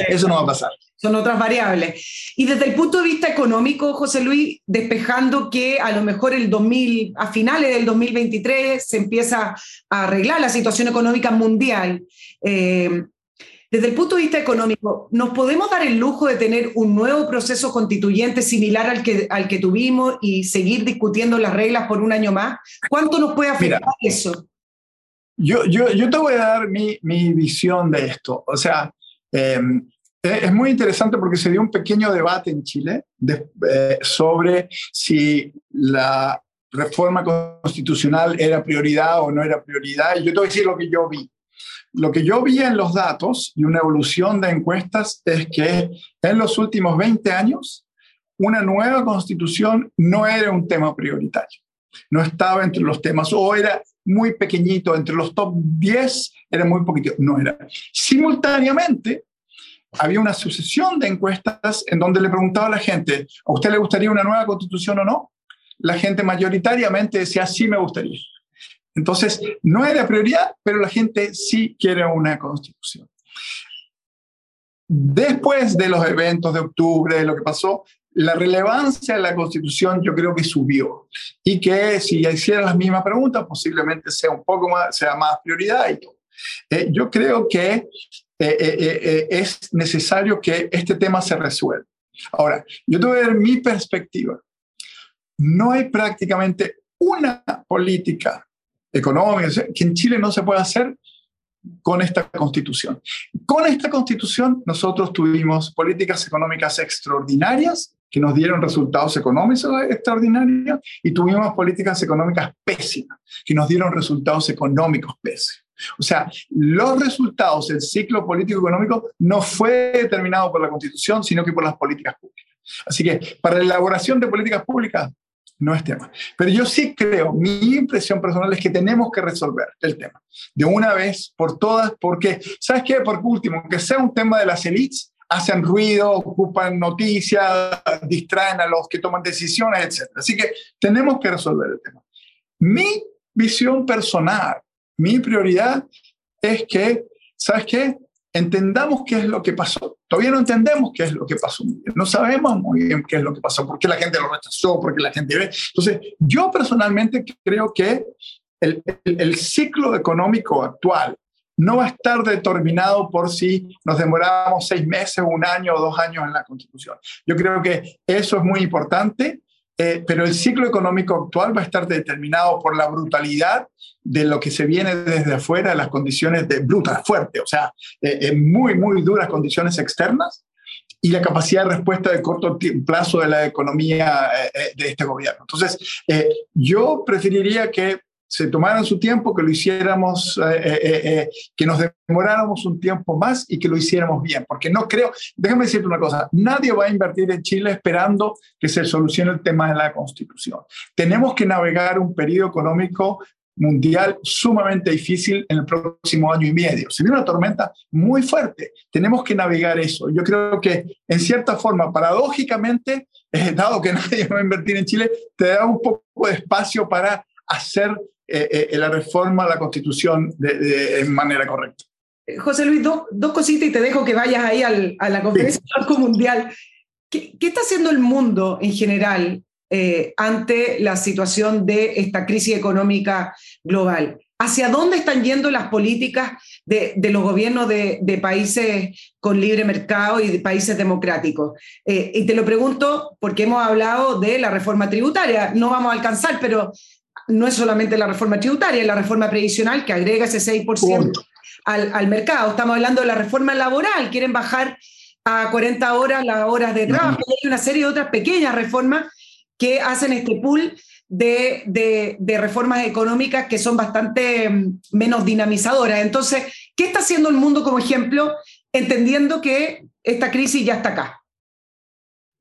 Eso no va a pasar. Son otras variables. Y desde el punto de vista económico, José Luis, despejando que a lo mejor el 2000, a finales del 2023 se empieza a arreglar la situación económica mundial. Eh, desde el punto de vista económico, ¿nos podemos dar el lujo de tener un nuevo proceso constituyente similar al que, al que tuvimos y seguir discutiendo las reglas por un año más? ¿Cuánto nos puede afectar eso? Yo, yo, yo, te voy a dar mi, mi visión de esto. O sea, em, es muy interesante porque se dio un pequeño debate en Chile eh, sobre si la reforma constitucional era prioridad o no era prioridad. Y yo te voy a decir lo que yo vi. Lo que yo vi en los datos y una evolución de encuestas es que en los últimos 20 años una nueva constitución no era un tema prioritario. No estaba entre los temas o era muy pequeñito, entre los top 10 era muy poquito, no era. Simultáneamente, había una sucesión de encuestas en donde le preguntaba a la gente, ¿a usted le gustaría una nueva constitución o no? La gente mayoritariamente decía, sí me gustaría. Entonces, no era prioridad, pero la gente sí quiere una constitución. Después de los eventos de octubre, de lo que pasó, la relevancia de la constitución yo creo que subió y que si hicieran las mismas preguntas posiblemente sea un poco más, sea más prioridad y todo. Eh, yo creo que eh, eh, es necesario que este tema se resuelva. Ahora, yo te voy a mi perspectiva. No hay prácticamente una política económica, que en Chile no se puede hacer con esta constitución. Con esta constitución nosotros tuvimos políticas económicas extraordinarias que nos dieron resultados económicos extraordinarios y tuvimos políticas económicas pésimas que nos dieron resultados económicos pésimos. O sea, los resultados del ciclo político-económico no fue determinado por la Constitución, sino que por las políticas públicas. Así que para la elaboración de políticas públicas no es tema. Pero yo sí creo, mi impresión personal es que tenemos que resolver el tema de una vez por todas, porque, ¿sabes qué? Por último, que sea un tema de las élites, hacen ruido, ocupan noticias, distraen a los que toman decisiones, etc. Así que tenemos que resolver el tema. Mi visión personal, mi prioridad es que, ¿sabes qué? Entendamos qué es lo que pasó. Todavía no entendemos qué es lo que pasó. No sabemos muy bien qué es lo que pasó, por qué la gente lo rechazó, por qué la gente ve. Entonces, yo personalmente creo que el, el, el ciclo económico actual no va a estar determinado por si nos demoramos seis meses, un año o dos años en la constitución. Yo creo que eso es muy importante, eh, pero el ciclo económico actual va a estar determinado por la brutalidad de lo que se viene desde afuera, las condiciones de brutal, fuerte, o sea, eh, muy, muy duras condiciones externas y la capacidad de respuesta de corto plazo de la economía eh, de este gobierno. Entonces, yo preferiría que se tomaran su tiempo, que lo hiciéramos, eh, eh, eh, que nos demoráramos un tiempo más y que lo hiciéramos bien. Porque no creo, déjame decirte una cosa, nadie va a invertir en Chile esperando que se solucione el tema de la constitución. Tenemos que navegar un periodo económico mundial sumamente difícil en el próximo año y medio. Se viene una tormenta muy fuerte. Tenemos que navegar eso. Yo creo que, en cierta forma, paradójicamente, dado que nadie va a invertir en Chile, te da un poco de espacio para hacer eh, eh, la reforma a la Constitución de, manera correcta. Eh, José Luis, dos cositas y te dejo que vayas ahí a la conferencia mundial. ¿Qué, está haciendo el mundo en general ante la situación de esta crisis económica global? ¿Hacia dónde están yendo las políticas de, los gobiernos de, países con libre mercado y de países democráticos? y te lo pregunto porque hemos hablado de la reforma tributaria. No vamos a alcanzar, pero no es solamente la reforma tributaria, es la reforma previsional que agrega ese 6% al, al, mercado. Estamos hablando de la reforma laboral, quieren bajar a 40 horas las horas de trabajo. Hay una serie de otras pequeñas reformas que hacen este pool de, reformas económicas que son bastante mm, menos dinamizadoras. Entonces, ¿qué está haciendo el mundo como ejemplo, entendiendo que esta crisis ya está acá?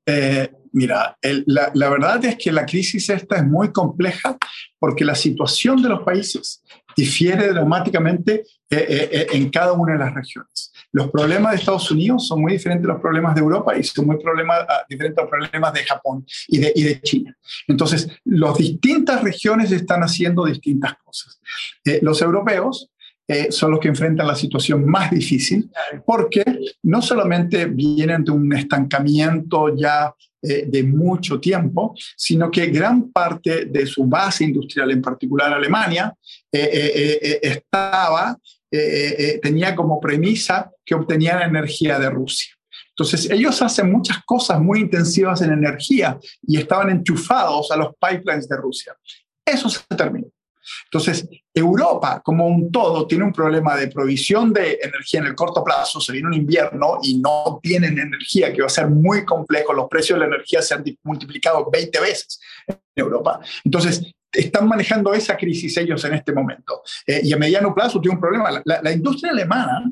Eh, Mira, la, verdad es que la crisis esta es muy compleja porque la situación de los países difiere dramáticamente eh, eh, eh, en cada una de las regiones. Los problemas de Estados Unidos son muy diferentes a los problemas de Europa y son muy problemas, ah, diferentes a los problemas de Japón y de, y de China. Entonces, las distintas regiones están haciendo distintas cosas. los europeos son los que enfrentan la situación más difícil porque no solamente vienen de un estancamiento ya eh, de mucho tiempo, sino que gran parte de su base industrial, en particular Alemania, eh, eh, estaba, tenía como premisa que obtenían energía de Rusia. Entonces, ellos hacen muchas cosas muy intensivas en energía y estaban enchufados a los pipelines de Rusia. Eso se terminó. Entonces, Europa como un todo tiene un problema de provisión de energía en el corto plazo, se viene un invierno y no tienen energía, que va a ser muy complejo, los precios de la energía se han multiplicado 20 veces en Europa. Entonces, están manejando esa crisis ellos en este momento. Eh, y a mediano plazo tiene un problema. La, industria alemana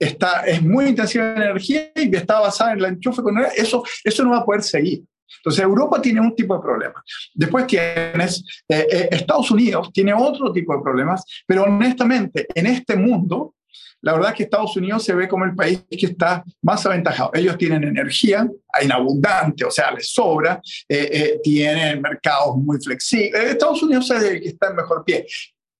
está, es muy intensiva en energía y está basada en la enchufe con eso, eso no va a poder seguir. Entonces, Europa tiene un tipo de problema. Después tienes, eh, eh, Estados Unidos tiene otro tipo de problemas, pero honestamente, en este mundo, la verdad es que Estados Unidos se ve como el país que está más aventajado. Ellos tienen energía en abundante, o sea, les sobra, eh, tienen mercados muy flexibles. Estados Unidos es el que está en mejor pie.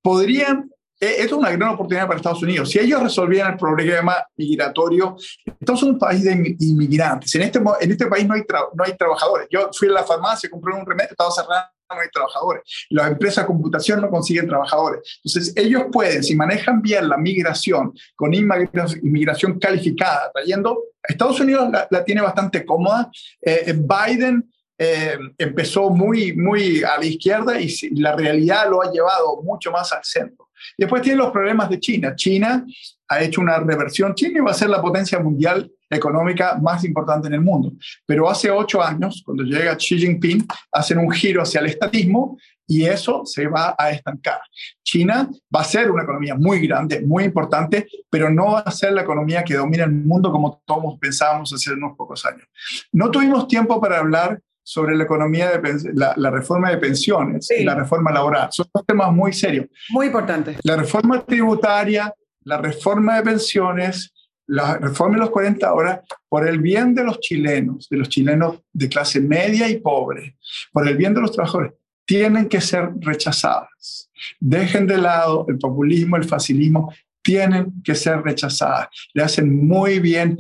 Podrían eh, esto es una gran oportunidad para Estados Unidos. Si ellos resolvieran el problema migratorio, Estados es un país de inmigrantes. En este, en este país no hay, no hay trabajadores. Yo fui a la farmacia, compré un remedio, estaba cerrado, no hay trabajadores. Las empresas de computación no consiguen trabajadores. Entonces, ellos pueden, si manejan bien la migración con inmigración calificada, trayendo, Estados Unidos la, tiene bastante cómoda. Eh, Biden eh, empezó muy, muy a la izquierda y la realidad lo ha llevado mucho más al centro. Después tiene los problemas de China. China ha hecho una reversión. China va a ser la potencia mundial económica más importante en el mundo. Pero hace ocho años, cuando llega Xi Jinping, hacen un giro hacia el estatismo y eso se va a estancar. China va a ser una economía muy grande, muy importante, pero no va a ser la economía que domina el mundo como todos pensábamos hace unos pocos años. No tuvimos tiempo para hablar sobre la economía, de la, reforma de pensiones y la reforma laboral. Son dos temas muy serios. Muy importantes. La reforma tributaria, la reforma de pensiones, la reforma de los 40 horas, por el bien de los chilenos, de los chilenos de clase media y pobre, por el bien de los trabajadores, tienen que ser rechazadas. Dejen de lado el populismo, el facilismo, tienen que ser rechazadas. Le hacen muy bien,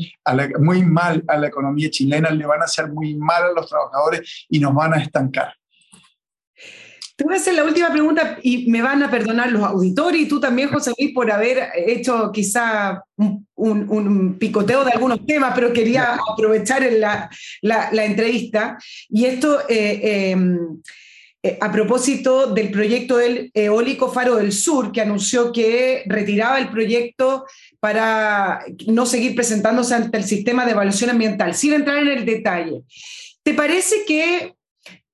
muy mal a la economía chilena, le van a hacer muy mal a los trabajadores y nos van a estancar. Te voy a hacer la última pregunta y me van a perdonar los auditores y tú también, José Luis, por haber hecho quizá un, picoteo de algunos temas, pero quería aprovechar la, la, entrevista. Y esto, eh, em, eh, a propósito del proyecto del eólico Faro del Sur, que anunció que retiraba el proyecto para no seguir presentándose ante el sistema de evaluación ambiental, sin entrar en el detalle. ¿Te parece que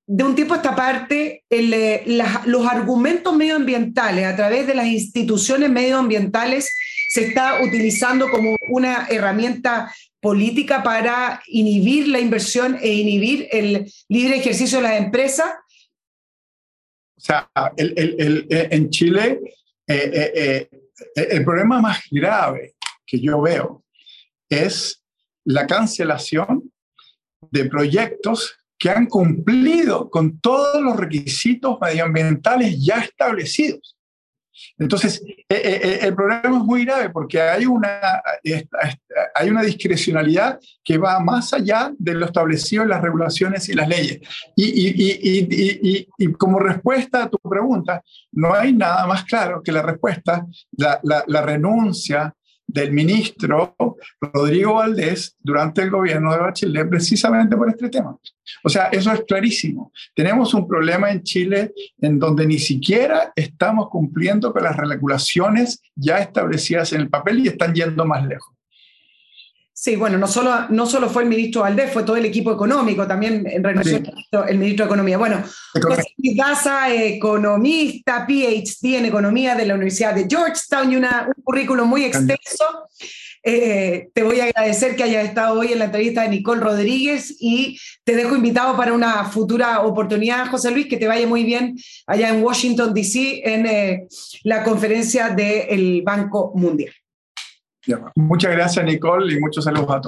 de un tiempo a esta parte, eh, los argumentos medioambientales a través de las instituciones medioambientales se está utilizando como una herramienta política para inhibir la inversión e inhibir el libre ejercicio de las empresas? Sea, en Chile, eh, eh, el problema más grave que yo veo es la cancelación de proyectos que han cumplido con todos los requisitos medioambientales ya establecidos. Entonces, eh, eh, eh, el problema es muy grave porque hay una, hay una discrecionalidad que va más allá de lo establecido en las regulaciones y las leyes. Y, y como respuesta a tu pregunta, no hay nada más claro que la respuesta, la, la renuncia del ministro Rodrigo Valdés durante el gobierno de Bachelet precisamente por este tema. O sea, eso es clarísimo. Tenemos un problema en Chile en donde ni siquiera estamos cumpliendo con las regulaciones ya establecidas en el papel y están yendo más lejos. Sí, bueno, no solo, no solo fue el ministro Valdés, fue todo el equipo económico, también en renunció el ministro de Economía. Bueno, José Daza, economista, PhD en Economía de la Universidad de Georgetown y una, un currículum muy extenso. Eh, te voy a agradecer que hayas estado hoy en la entrevista de Nicole Rodríguez y te dejo invitado para una futura oportunidad, José Luis, que te vaya muy bien allá en Washington, D.C., en eh, la conferencia del Banco Mundial. Muchas gracias, Nicole, y muchos saludos a todos.